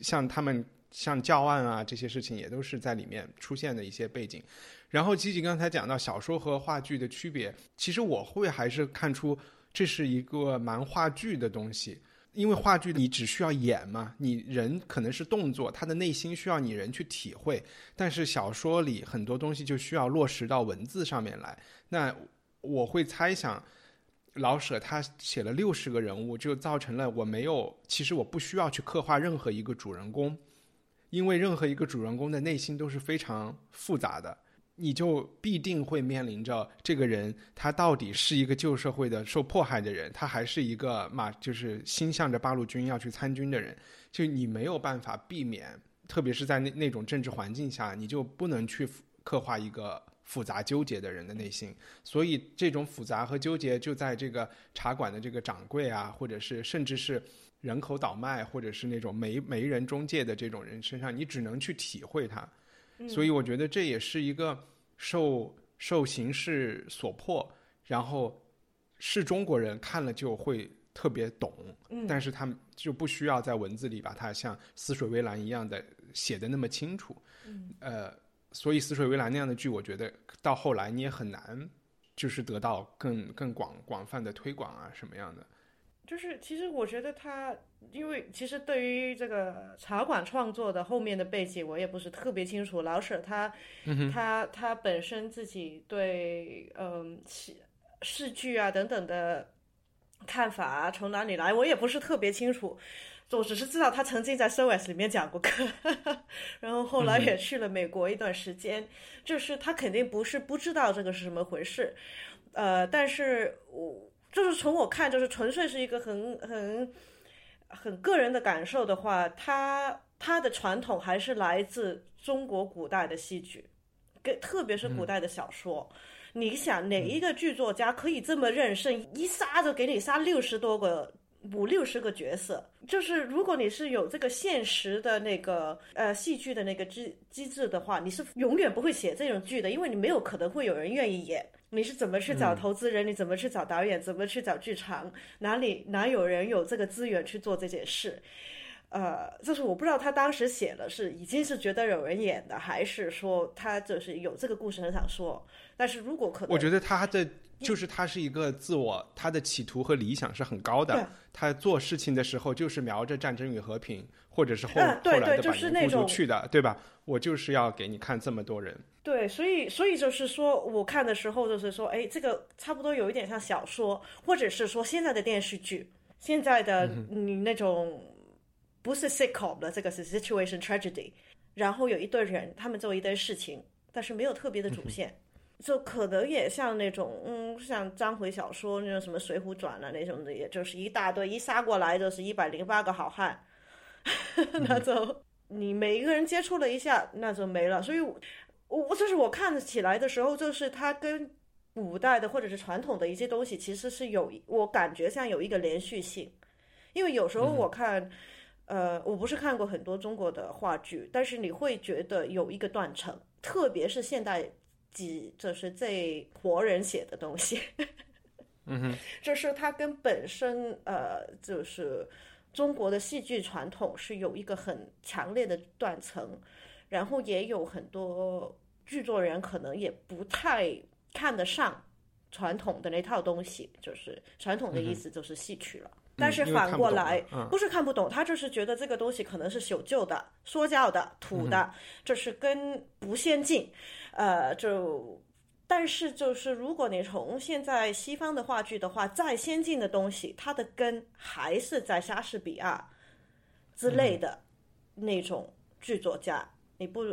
A: 像他们像教案啊这些事情，也都是在里面出现的一些背景。然后吉吉刚才讲到小说和话剧的区别，其实我会还是看出这是一个蛮话剧的东西。因为话剧你只需要演嘛，你人可能是动作，他的内心需要你人去体会。但是小说里很多东西就需要落实到文字上面来。那我会猜想，老舍他写了六十个人物，就造成了我没有，其实我不需要去刻画任何一个主人公，因为任何一个主人公的内心都是非常复杂的。你就必定会面临着这个人，他到底是一个旧社会的受迫害的人，他还是一个马，就是心向着八路军要去参军的人。就你没有办法避免，特别是在那那种政治环境下，你就不能去刻画一个复杂纠结的人的内心。所以这种复杂和纠结，就在这个茶馆的这个掌柜啊，或者是甚至是人口倒卖，或者是那种媒媒人中介的这种人身上，你只能去体会它。所以我觉得这也是一个受受形势所迫，然后是中国人看了就会特别懂，但是他们就不需要在文字里把它像《死水微澜》一样的写的那么清楚。呃，所以《死水微澜》那样的剧，我觉得到后来你也很难就是得到更更广广泛的推广啊什么样的。
B: 就是其实我觉得他，因为其实对于这个茶馆创作的后面的背景，我也不是特别清楚。老舍他，他他本身自己对嗯戏戏剧啊等等的看法啊从哪里来，我也不是特别清楚。我只是知道他曾经在 SOS 里面讲过课，然后后来也去了美国一段时间。就是他肯定不是不知道这个是什么回事，呃，但是我。就是从我看，就是纯粹是一个很很很个人的感受的话，它它的传统还是来自中国古代的戏剧，跟特别是古代的小说。你想哪一个剧作家可以这么任性，一杀就给你杀六十多个？五六十个角色，就是如果你是有这个现实的那个呃戏剧的那个机机制的话，你是永远不会写这种剧的，因为你没有可能会有人愿意演。你是怎么去找投资人？你怎么去找导演？怎么去找剧场？哪里哪有人有这个资源去做这件事？呃，就是我不知道他当时写的是已经是觉得有人演的，还是说他就是有这个故事很想说。但是如果可能，
A: 我觉得他的就是他是一个自我，他的企图和理想是很高的。他做事情的时候就是瞄着战争与和平，或者是后后来的百年孤独去的，对吧？我就是要给你看这么多人。
B: 对，所以所以就是说，我看的时候就是说，哎，这个差不多有一点像小说，或者是说现在的电视剧，现在的你那种不是 sitcom 的，这个是 situation tragedy，然后有一堆人，他们做一堆事情，但是没有特别的主线。就可能也像那种，嗯，像章回小说那种什么《水浒传》啊那种的，也就是一大堆一杀过来就是一百零八个好汉，那就你每一个人接触了一下，那就没了。所以，我我就是我看起来的时候，就是它跟古代的或者是传统的一些东西，其实是有我感觉像有一个连续性。因为有时候我看，呃，我不是看过很多中国的话剧，但是你会觉得有一个断层，特别是现代。几就是这活人写的东西，
A: 嗯哼，
B: 就是它跟本身呃，就是中国的戏剧传统是有一个很强烈的断层，然后也有很多剧作人可能也不太看得上传统的那套东西，就是传统的意思就是戏曲了。但是反过来，不是看不懂，他就是觉得这个东西可能是朽旧的、说教的、土的，就是跟不先进。呃，就，但是就是如果你从现在西方的话剧的话，再先进的东西，它的根还是在莎士比亚之类的那种剧作家。你不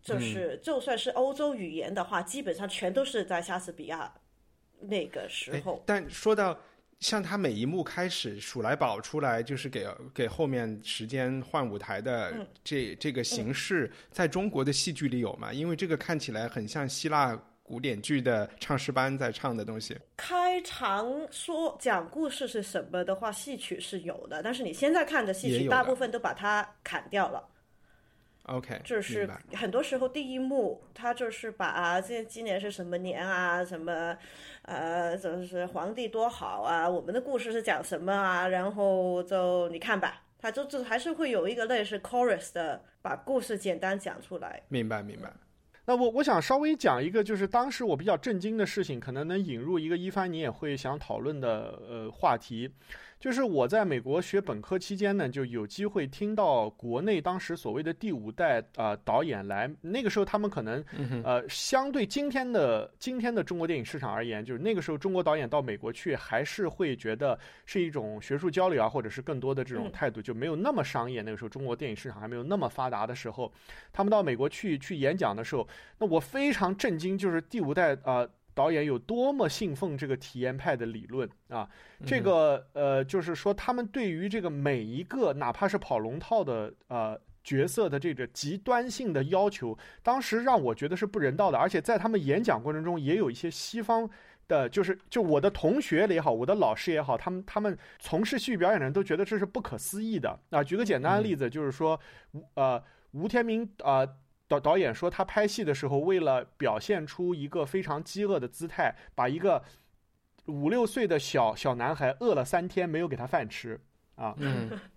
B: 就是就算是欧洲语言的话，基本上全都是在莎士比亚那个时候。
A: 但说到。像他每一幕开始，数来宝出来，就是给给后面时间换舞台的这这个形式，在中国的戏剧里有吗？因为这个看起来很像希腊古典剧的唱诗班在唱的东西。
B: 开场说讲故事是什么的话，戏曲是有的，但是你现在看的戏曲，大部分都把它砍掉了。
A: OK，
B: 就是很多时候第一幕，他就是把啊，这今年是什么年啊，什么，呃，就是皇帝多好啊，我们的故事是讲什么啊，然后就你看吧，他就就还是会有一个类似 chorus 的，把故事简单讲出来。
A: 明白，明白。
C: 那我我想稍微讲一个，就是当时我比较震惊的事情，可能能引入一个一帆你也会想讨论的呃话题。就是我在美国学本科期间呢，就有机会听到国内当时所谓的第五代啊导演来，那个时候他们可能呃相对今天的今天的中国电影市场而言，就是那个时候中国导演到美国去还是会觉得是一种学术交流啊，或者是更多的这种态度，就没有那么商业。那个时候中国电影市场还没有那么发达的时候，他们到美国去去演讲的时候，那我非常震惊，就是第五代啊。导演有多么信奉这个体验派的理论啊？这个呃，就是说他们对于这个每一个哪怕是跑龙套的呃角色的这个极端性的要求，当时让我觉得是不人道的。而且在他们演讲过程中，也有一些西方的，就是就我的同学也好，我的老师也好，他们他们从事戏剧表演的人都觉得这是不可思议的啊。举个简单的例子，就是说呃吴天明啊。导导演说，他拍戏的时候，为了表现出一个非常饥饿的姿态，把一个五六岁的小小男孩饿了三天，没有给他饭吃啊。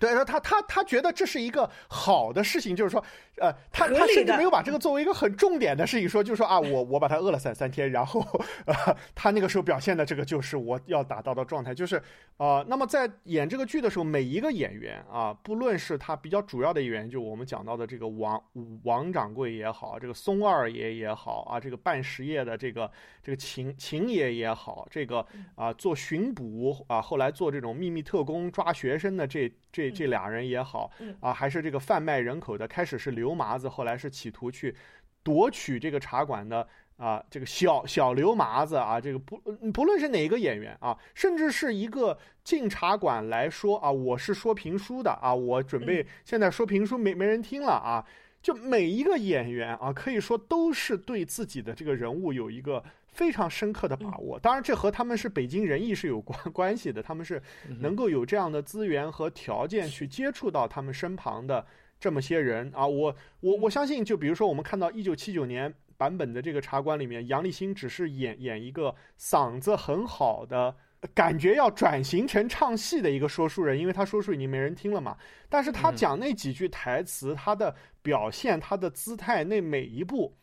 C: 对，说他他他觉得这是一个好的事情，就是说，呃，他他甚至没有把这个作为一个很重点的事情说，就是说啊，我我把他饿了三三天，然后，呃，他那个时候表现的这个就是我要达到的状态，就是啊，那么在演这个剧的时候，每一个演员啊，不论是他比较主要的演员，就我们讲到的这个王王掌柜也好，这个松二爷也好啊，这个办实业的这个这个秦秦爷也好，这个啊做巡捕啊，后来做这种秘密特工抓学生的这这。这俩人也好，啊，还是这个贩卖人口的，开始是刘麻子，后来是企图去夺取这个茶馆的啊，这个小小刘麻子啊，这个不不论是哪个演员啊，甚至是一个进茶馆来说啊，我是说评书的啊，我准备现在说评书没没人听了啊，就每一个演员啊，可以说都是对自己的这个人物有一个。非常深刻的把握，当然这和他们是北京人艺是有关 关系的，他们是能够有这样的资源和条件去接触到他们身旁的这么些人。啊，我我我相信，就比如说我们看到一九七九年版本的这个茶馆里面，杨立新只是演演一个嗓子很好的感觉要转型成唱戏的一个说书人，因为他说书已经没人听了嘛。但是他讲那几句台词，他的表现，他的姿态，那每一步，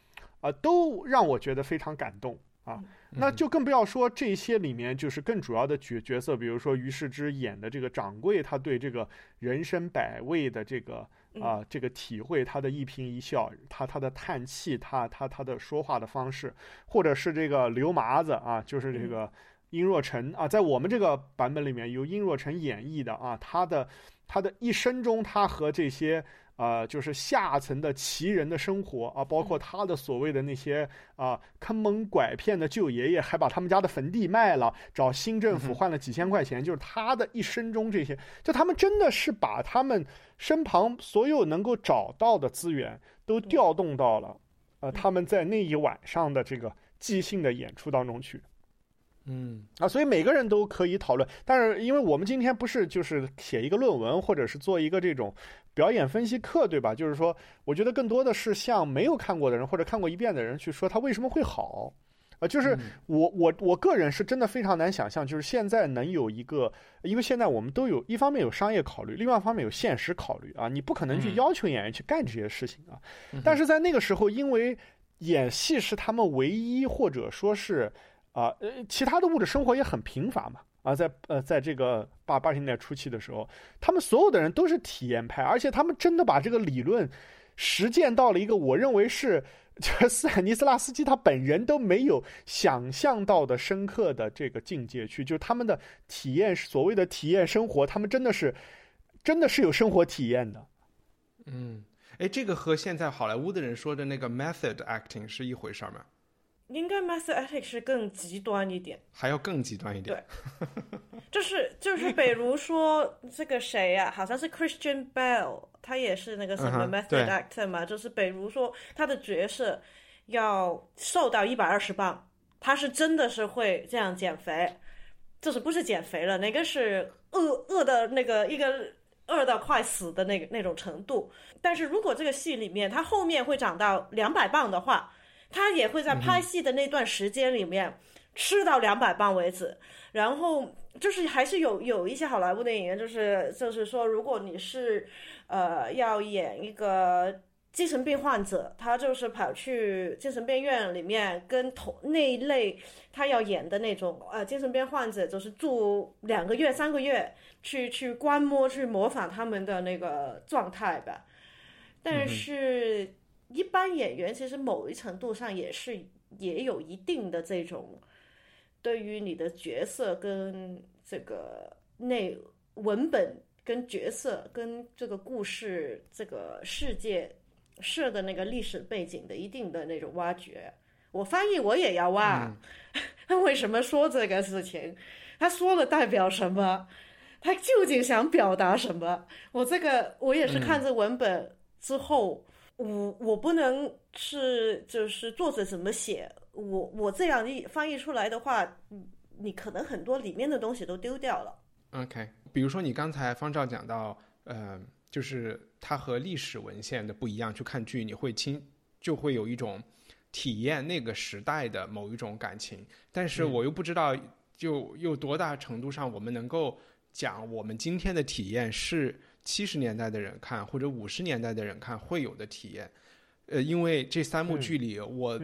C: 啊，都让我觉得非常感动啊。那就更不要说这些里面就是更主要的角角色，比如说于世之演的这个掌柜，他对这个人生百味的这个啊这个体会，他的一颦一笑，他他的叹气，他他他的说话的方式，或者是这个刘麻子啊，就是这个殷若尘啊，在我们这个版本里面由殷若尘演绎的啊，他的他的一生中，他和这些。啊，就是下层的奇人的生活啊，包括他的所谓的那些啊坑蒙拐骗的舅爷爷，还把他们家的坟地卖了，找新政府换了几千块钱，就是他的一生中这些，就他们真的是把他们身旁所有能够找到的资源都调动到了，呃，他们在那一晚上的这个即兴的演出当中去。
A: 嗯。
C: 啊，所以每个人都可以讨论，但是因为我们今天不是就是写一个论文，或者是做一个这种表演分析课，对吧？就是说，我觉得更多的是向没有看过的人或者看过一遍的人去说他为什么会好，啊，就是我我我个人是真的非常难想象，就是现在能有一个，因为现在我们都有一方面有商业考虑，另外一方面有现实考虑啊，你不可能去要求演员去干这些事情啊，但是在那个时候，因为演戏是他们唯一或者说是。啊，呃，其他的物质生活也很贫乏嘛。啊，在呃，在这个八八十年代初期的时候，他们所有的人都是体验派，而且他们真的把这个理论实践到了一个我认为是，就是 斯坦尼斯拉斯基他本人都没有想象到的深刻的这个境界去。就是他们的体验，所谓的体验生活，他们真的是，真的是有生活体验的。
A: 嗯，哎，这个和现在好莱坞的人说的那个 method acting 是一回事吗？
B: 应该 method acting 是更极端一点，
A: 还要更极端一点。
B: 对，就 是就是，比如说这个谁呀？好像是 Christian Bell，他也是那个什么 method actor 嘛。就是比如说他的角色要瘦到一百二十磅，他是真的是会这样减肥，就是不是减肥了，那个是饿饿的那个一个饿到快死的那个那种程度。但是如果这个戏里面他后面会长到两百磅的话。他也会在拍戏的那段时间里面吃到两百磅为止，然后就是还是有有一些好莱坞的演员，就是就是说，如果你是呃要演一个精神病患者，他就是跑去精神病院里面跟同那一类他要演的那种呃精神病患者，就是住两个月三个月，去去观摩去模仿他们的那个状态吧，但是。一般演员其实某一程度上也是也有一定的这种，对于你的角色跟这个内文本跟角色跟这个故事这个世界设的那个历史背景的一定的那种挖掘。我翻译我也要挖，他 为什么说这个事情？他说了代表什么？他究竟想表达什么？我这个我也是看这文本之后。我我不能是就是作者怎么写，我我这样一翻译出来的话，你可能很多里面的东西都丢掉了。
A: OK，比如说你刚才方照讲到，呃，就是它和历史文献的不一样，去看剧你会亲就会有一种体验那个时代的某一种感情，但是我又不知道就有多大程度上我们能够讲我们今天的体验是。七十年代的人看或者五十年代的人看会有的体验，呃，因为这三幕剧里，我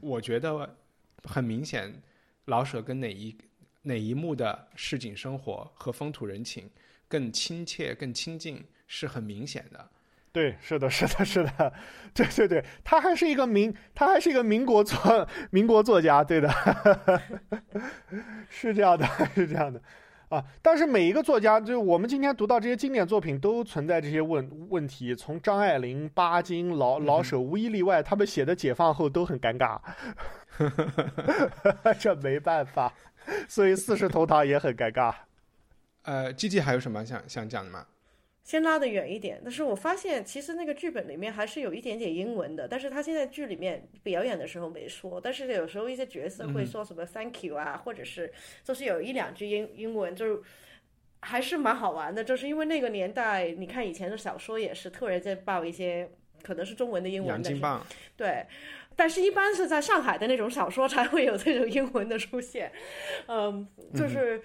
A: 我觉得很明显，老舍跟哪一哪一幕的市井生活和风土人情更亲切、更亲近，是很明显的。
C: 对，是的，是的，是的，对对对，他还是一个民，他还是一个民国作民国作家，对的，是这样的，是这样的。啊！但是每一个作家，就我们今天读到这些经典作品，都存在这些问问题。从张爱玲、巴金、老老舍无一例外，他们写的解放后都很尴尬，这没办法。所以四世同堂也很尴尬。
A: 呃，G G 还有什么想想讲的吗？
B: 先拉得远一点，但是我发现其实那个剧本里面还是有一点点英文的，但是他现在剧里面表演的时候没说，但是有时候一些角色会说什么 “thank you” 啊，或者是就是有一两句英英文，就还是蛮好玩的。就是因为那个年代，你看以前的小说也是突然间报一些可能是中文的英文的
A: 棒，
B: 对，但是一般是在上海的那种小说才会有这种英文的出现，嗯，就是。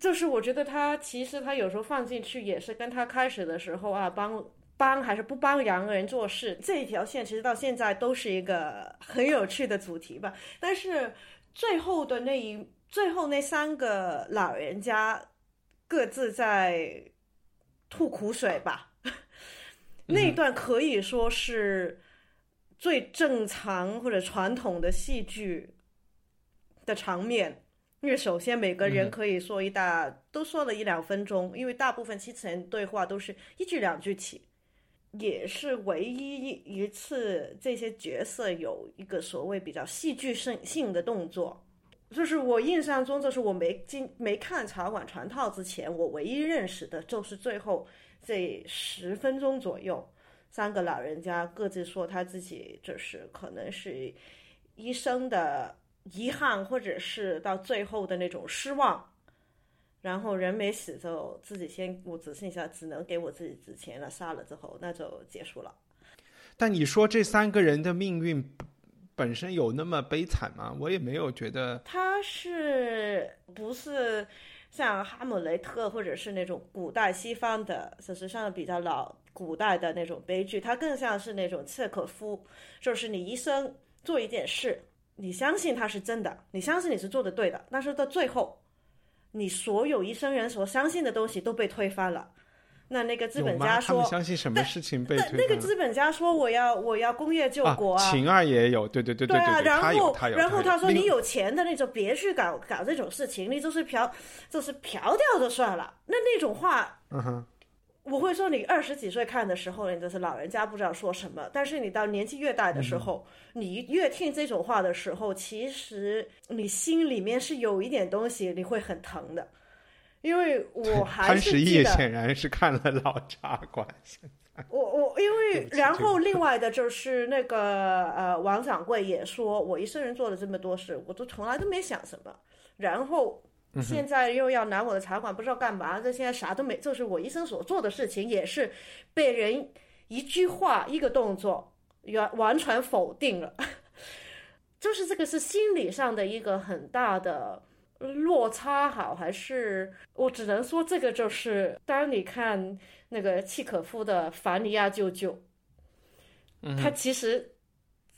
B: 就是我觉得他其实他有时候放进去也是跟他开始的时候啊帮帮还是不帮洋人做事这一条线，其实到现在都是一个很有趣的主题吧。但是最后的那一最后那三个老人家各自在吐苦水吧，那一段可以说是最正常或者传统的戏剧的场面。因为首先每个人可以说一大，都说了一两分钟，因为大部分七次元对话都是一句两句起，也是唯一一次这些角色有一个所谓比较戏剧性性的动作，就是我印象中，就是我没进没看茶馆全套之前，我唯一认识的就是最后这十分钟左右，三个老人家各自说他自己就是可能是医生的。遗憾，或者是到最后的那种失望，然后人没死就自己先，我只剩下只能给我自己值钱了，杀了之后那就结束了。
A: 但你说这三个人的命运本身有那么悲惨吗？我也没有觉得。
B: 他是不是像哈姆雷特或者是那种古代西方的，事实上比较老古代的那种悲剧？他更像是那种契诃夫，就是你一生做一件事。你相信他是真的，你相信你是做的对的，但是到最后，你所有一生人所相信的东西都被推翻了。那那个资本家说，
A: 相信什么事情被推翻？
B: 那个资本家说我要我要工业救国
A: 啊。秦二也有，对对对对对。
B: 啊，然后然后
A: 他
B: 说你有钱的那就别去搞搞这种事情，你就是嫖就是嫖掉就算了。那那种话，
A: 嗯哼。
B: 我会说，你二十几岁看的时候，你就是老人家不知道说什么；但是你到年纪越大的时候，你越听这种话的时候，其实你心里面是有一点东西，你会很疼的。因为我还是
A: 记得，显然是看了《老茶馆》。
B: 我我因为 然后另外的就是那个呃，王掌柜也说，我一生人做了这么多事，我都从来都没想什么。然后。现在又要拿我的茶馆，不知道干嘛。这现在啥都没，就是我一生所做的事情，也是被人一句话、一个动作完完全否定了。就是这个是心理上的一个很大的落差，好还是我只能说，这个就是当你看那个契可夫的《凡尼亚舅舅》，他其实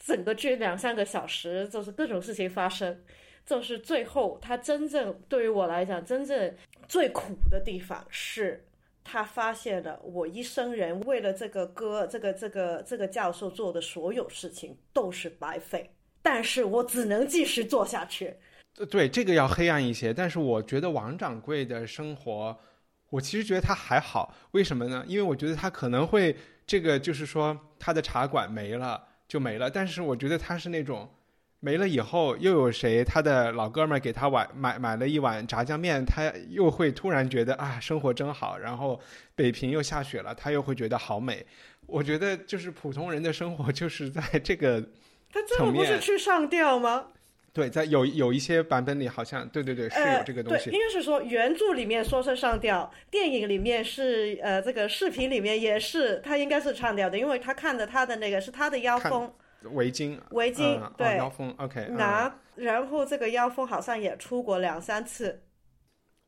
B: 整个剧两三个小时，就是各种事情发生。就是最后，他真正对于我来讲，真正最苦的地方是，他发现了我一生人为了这个哥，这个这个这个教授做的所有事情都是白费，但是我只能继续做下去。
A: 对，这个要黑暗一些。但是我觉得王掌柜的生活，我其实觉得他还好。为什么呢？因为我觉得他可能会这个，就是说他的茶馆没了就没了，但是我觉得他是那种。没了以后，又有谁？他的老哥们儿给他碗买买了一碗炸酱面，他又会突然觉得啊，生活真好。然后北平又下雪了，他又会觉得好美。我觉得就是普通人的生活就是在这个
B: 他最后不是去上吊吗？
A: 对，在有有一些版本里好像对对对是有这个东西。
B: 应该是说原著里面说是上吊，电影里面是呃这个视频里面也是他应该是唱吊的，因为他看的他的那个是他的腰封。
A: 围巾，
B: 围巾，对，
A: 腰封，OK，
B: 拿，然后这个腰封好像也出过两三次。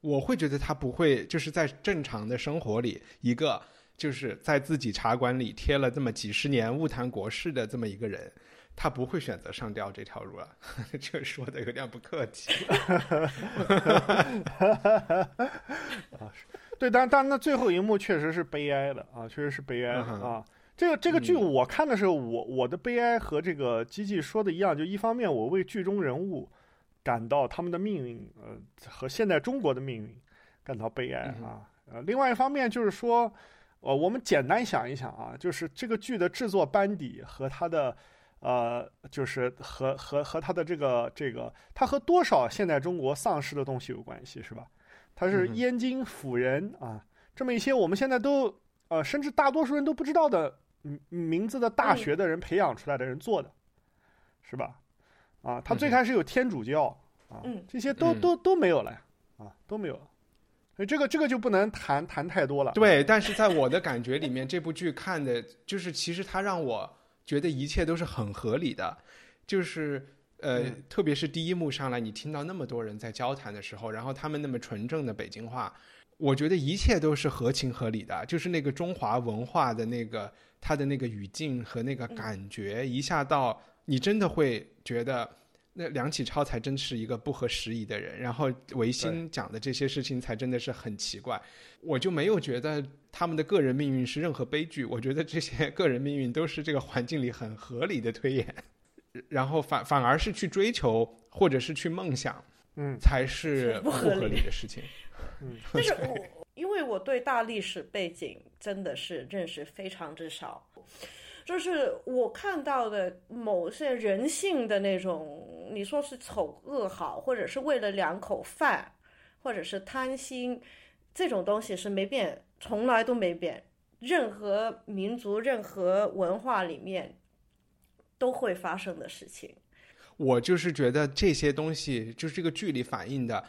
A: 我会觉得他不会，就是在正常的生活里，一个就是在自己茶馆里贴了这么几十年物谈国事的这么一个人，他不会选择上吊这条路了。这说的有点不客气。
C: 啊，对，但但那最后一幕确实是悲哀的啊，确实是悲哀的啊。这个这个剧我看的时候，我我的悲哀和这个机器说的一样，就一方面我为剧中人物感到他们的命运，呃，和现代中国的命运感到悲哀啊，呃，另外一方面就是说，呃，我们简单想一想啊，就是这个剧的制作班底和他的，呃，就是和和和他的这个这个，他和多少现代中国丧失的东西有关系，是吧？他是燕京辅仁啊，这么一些我们现在都呃，甚至大多数人都不知道的。名字的大学的人培养出来的人做的，是吧？啊，他最开始有天主教啊，这些都都都没有了呀啊，都没有了。所以这个这个就不能谈谈太多了。
A: 对，但是在我的感觉里面，这部剧看的就是，其实它让我觉得一切都是很合理的，就是呃，
C: 嗯
A: 特别是第一幕上来，你听到那么多人在交谈的时候，然后他们那么纯正的北京话，我觉得一切都是合情合理的，就是那个中华文化的那个它的那个语境和那个感觉，一下到你真的会觉得。那梁启超才真是一个不合时宜的人，然后维新讲的这些事情才真的是很奇怪，我就没有觉得他们的个人命运是任何悲剧，我觉得这些个人命运都是这个环境里很合理的推演，然后反反而是去追求或者是去梦想，
C: 嗯。
A: 才是不
B: 不合理
A: 的事情。
B: 但是我因为我对大历史背景真的是认识非常之少，就是我看到的某些人性的那种，你说是丑恶好，或者是为了两口饭，或者是贪心，这种东西是没变，从来都没变。任何民族、任何文化里面都会发生的事情。
A: 我就是觉得这些东西，就是这个剧里反映的，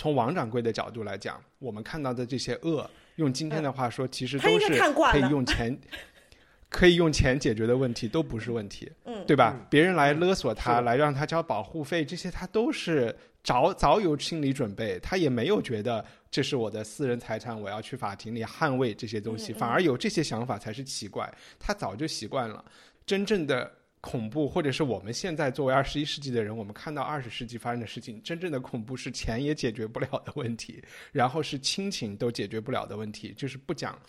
A: 从王掌柜的角度来讲，我们看到的这些恶，用今天的话说，其实都是可以用钱，可以用钱解决的问题，都不是问题，
B: 嗯
A: 对吧？
C: 嗯
A: 别人来勒索他，来让他交保护费，这些他都是早早有心理准备，他也没有觉得这是我的私人财产，我要去法庭里捍卫这些东西，反而有这些想法才是奇怪。他早就习惯了，真正的。恐怖，或者是我们现在作为二十一世纪的人，我们看到二十世纪发生的事情，真正的恐怖是钱也解决不了的问题，然后是亲情都解决不了的问题，就是不讲，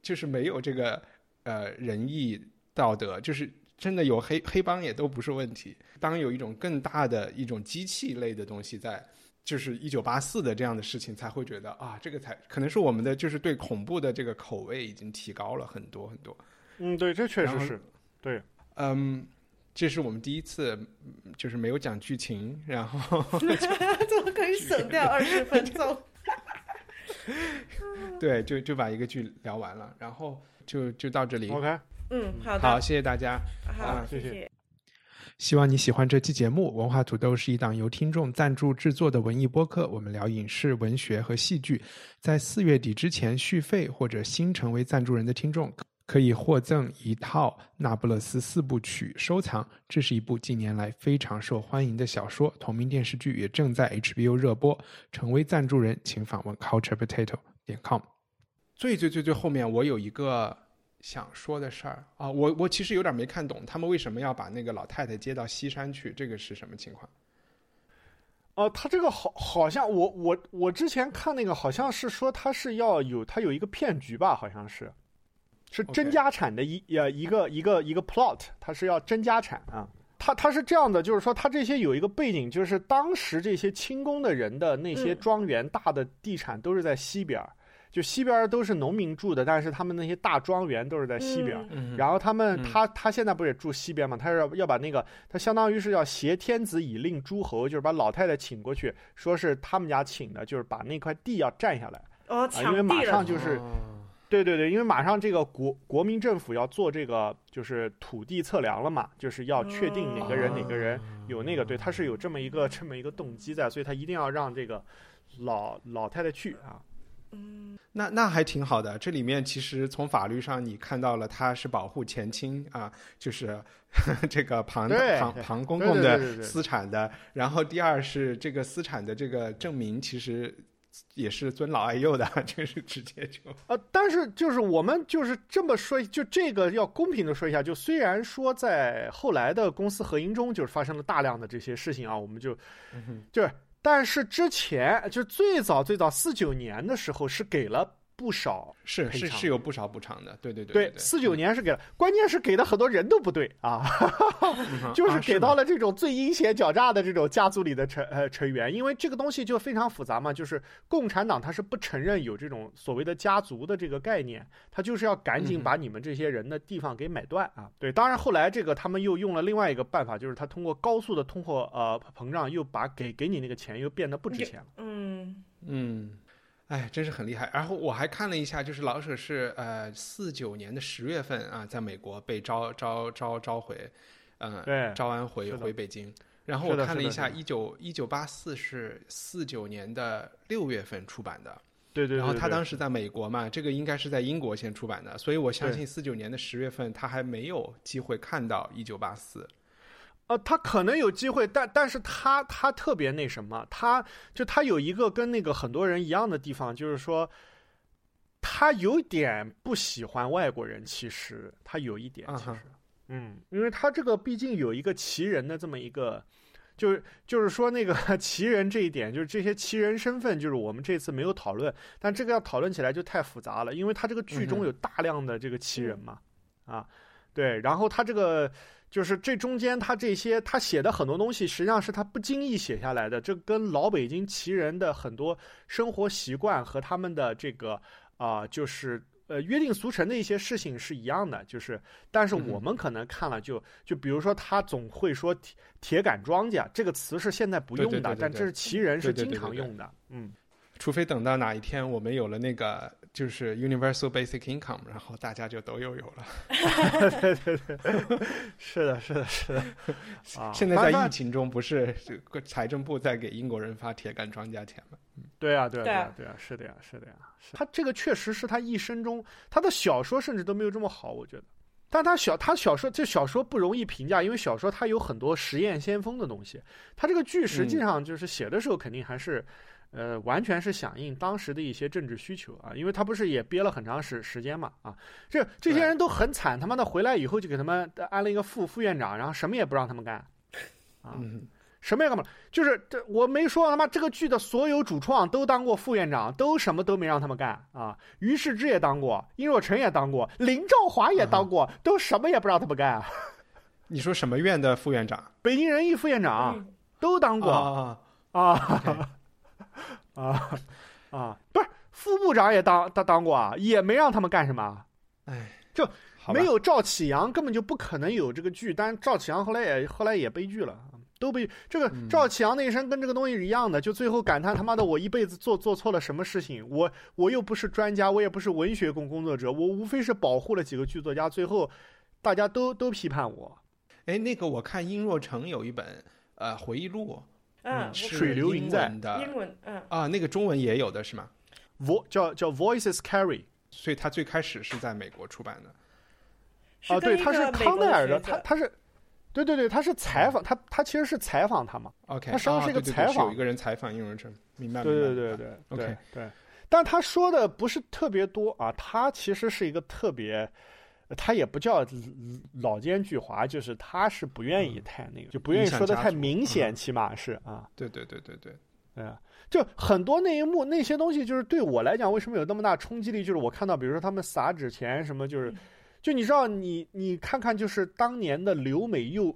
A: 就是没有这个呃仁义道德，就是真的有黑黑帮也都不是问题。当有一种更大的一种机器类的东西在，就是一九八四的这样的事情，才会觉得啊，这个才可能是我们的就是对恐怖的这个口味已经提高了很多很多。
C: 嗯，对，这确实是。
A: 嗯，这是我们第一次嗯就是没有讲剧情，然后
B: 怎么可以省掉二十分钟？
A: 对就就把一个剧聊完了，然后就就到这里。
C: OK，
B: 嗯，好的，
A: 好，谢谢大家。
B: 好，
A: 啊
C: 谢谢
B: 谢。
A: 希望你喜欢这期节目。文化土豆是一档由听众赞助制作的文艺播客，我们聊影视、文学和戏剧。在四月底之前续费或者新成为赞助人的听众，可以获赠一套《那不勒斯四部曲》收藏。这是一部近年来非常受欢迎的小说，同名电视剧也正在 HBO 热播。成为赞助人，请访问 culturepotato 点 com。最最最最后面，我有一个想说的事儿啊，我我其实有点没看懂，他们为什么要把那个老太太接到西山去？这个是什么情况？
C: 哦，他这个好，好像我我我之前看那个好像是说他是要有他有一个骗局吧，好像是，是争家产的一呃一个一个一个 plot，他是要争家产啊。他他是这样的，就是说他这些有一个背景，就是当时这些清宫的人的那些
B: 嗯
C: 庄园、大的地产都是在西边儿，就西边儿都是农民住的，但是他们那些大庄园都是在西边儿。然后他们
A: 嗯
C: 他他现在不是也住西边嘛？他是要要把那个他相当于是要挟天子以令诸侯，就是把老太太请过去，说是他们家请的，就是把那块地要占下来。
B: 哦，
C: 啊因为马上就是
A: 哦
C: 对对对，因为马上这个国国民政府要做这个就是土地测量了嘛，就是要确定哪个人哪个人有那个，对，他是有这么一个这么一个动机在，所以他一定要让这个老老太太去啊。
B: 嗯
A: 那那还挺好的。这里面其实从法律上你看到了，他是保护前清啊，就是 这个庞庞庞公公的私产的。然后第二是这个私产的这个证明，其实也是尊老爱幼的，就是直接就
C: 呃，但是就是我们就是这么说，就这个要公平的说一下，就虽然说在后来的公司合营中，就是发生了大量的这些事情啊，我们就就是，但是之前就最早最早四九年的时候是给了不少，
A: 是是是有不少补偿的。对对对
C: 对，四九年是给了，关键是给的很多人都不对啊，
A: 嗯
C: 就是给到了这种最阴险狡诈的这种家族里的成呃成员，因为这个东西就非常复杂嘛，就是共产党他是不承认有这种所谓的家族的这个概念，他就是要赶紧把你们这些人的地方给买断啊。对，当然后来这个他们又用了另外一个办法，就是他通过高速的通货呃膨胀，又把给给你那个钱又变得不值钱了。
B: 嗯
A: 嗯，哎，真是很厉害。然后我还看了一下，就是老舍是呃四九年的十月份啊，在美国被招招招召回，嗯、
C: 对
A: 招安回回北京。然后我看了一下，一九一九八四是四九年的六月份出版的，
C: 对对对。
A: 然后他当
C: 时
A: 时在美国嘛，这个应该是在英国先出版的，所以我相信四九年的十月份他还没有机会看到一九八四。
C: 呃，他可能有机会，但但是他他特别那什么，他就他有一个跟那个很多人一样的地方，就是说。他有点不喜欢外国人，其实他有一点，其实，嗯，因为他这个毕竟有一个奇人的这么一个，就是就是说那个 奇人这一点，就是这些奇人身份，就是我们这次没有讨论，但这个要讨论起来就太复杂了，因为他这个剧中有大量的这个奇人嘛，啊，对，然后他这个就是这中间他这些他写的很多东西，实际上是他不经意写下来的，这跟老北京旗人的很多生活习惯和他们的这个。啊，就是呃约定俗成的一些事情是一样的，就是，但是我们可能看了就就比如说他总会说铁铁杆庄稼这个词是现在不用的，但这是旗人是经常用的，嗯。
A: 除非等到哪一天我们有了那个就是 universal basic income，然后大家就都又有了。
C: 对对对，是的，是的，是的。啊，
A: 现在在疫情中，不是财政部在给英国人发铁杆庄稼钱吗？
C: 对啊，对啊，对啊，对啊，是的呀，是的呀。他这个确实是他一生中，他的小说甚至都没有这么好，我觉得。但他小，他小说这小说不容易评价，因为小说它有很多实验先锋的东西。他这个剧实际上就是写的时候肯定还是。呃，完全是响应当时的一些政治需求啊，因为他不是也憋了很长时时间嘛啊，这这些人都很惨，他妈的回来以后就给他们安了一个副副院长，然后什么也不让他们干，啊，什么也干不了，就是这我没说他妈这个剧的所有主创都当过副院长，都什么都没让他们干啊，于世之也当过，殷若晨也当过，林兆华也当过，都什么也不让他们干。
A: 啊 你说什么院的副院长？
C: 北京人艺副院长都当过
A: 啊
C: 啊。啊，啊啊，不是副部长也当当当过啊，也没让他们干什么，
A: 哎，
C: 就没有赵启阳，根本就不可能有这个剧。但赵启阳后来也后来也悲剧了，都被这个赵启阳那一生跟这个东西是一样的，就最后感叹他妈的我一辈子做做错了什么事情，我我又不是专家，我也不是文学工工作者，我无非是保护了几个剧作家，最后大家都都批判我。
A: 哎，那个我看殷若成有一本呃回忆录。
B: 嗯，
C: 水流云在
A: 的
B: 英文，嗯
A: 啊，那个中文也有的是吗
C: ？Vo 叫叫 Voices Carry，
A: 所以他最开始是在美国出版的。
C: 啊，对，他是康奈尔
B: 的，
C: 他他是，对对对，他是采访他，他其实是采访他嘛。
A: OK，
C: 他实际上是一个采访，
A: 有一个人采访应文成，明白？
C: 对对对对
A: ，OK
C: 对。但他说的不是特别多啊，他其实是一个特别。他也不叫老奸巨猾，就是他是不愿意太那个，就不愿意说的太明显，起码是啊。
A: 对对对对对，
C: 嗯，就很多那一幕那些东西，就是对我来讲，为什么有那么大冲击力？就是我看到，比如说他们撒纸钱什么，就是，就你知道，你你看看，就是当年的留美幼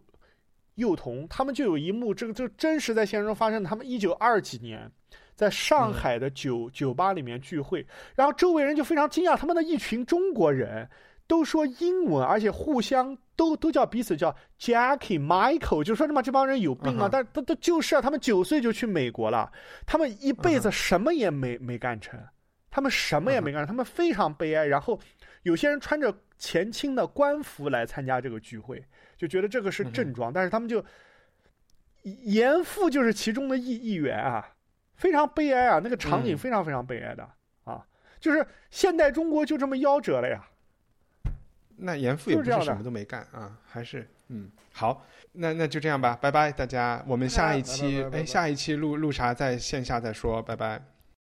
C: 幼童，他们就有一幕，这个就真实在现实中发生。他们一九二几年在上海的酒酒吧里面聚会，然后周围人就非常惊讶，他们的一群中国人。都说英文，而且互相都都叫彼此叫 Jackie、Michael，就说他妈这帮人有病啊？但他他就是啊，他们九岁就去美国了，他们一辈子什么也没没干成，他们什么也没干成，他们非常悲哀。然后有些人穿着前清的官服来参加这个聚会，就觉得这个是正装，但是他们就严父就是其中的一一员啊，非常悲哀啊，那个场景非常非常悲哀的啊，就是现代中国就这么夭折了呀。
A: 那严复也不是什么都没干啊，还是嗯好，那那就这样吧，拜拜大家，我们下一期哎下一期录录啥在线下再说，拜拜。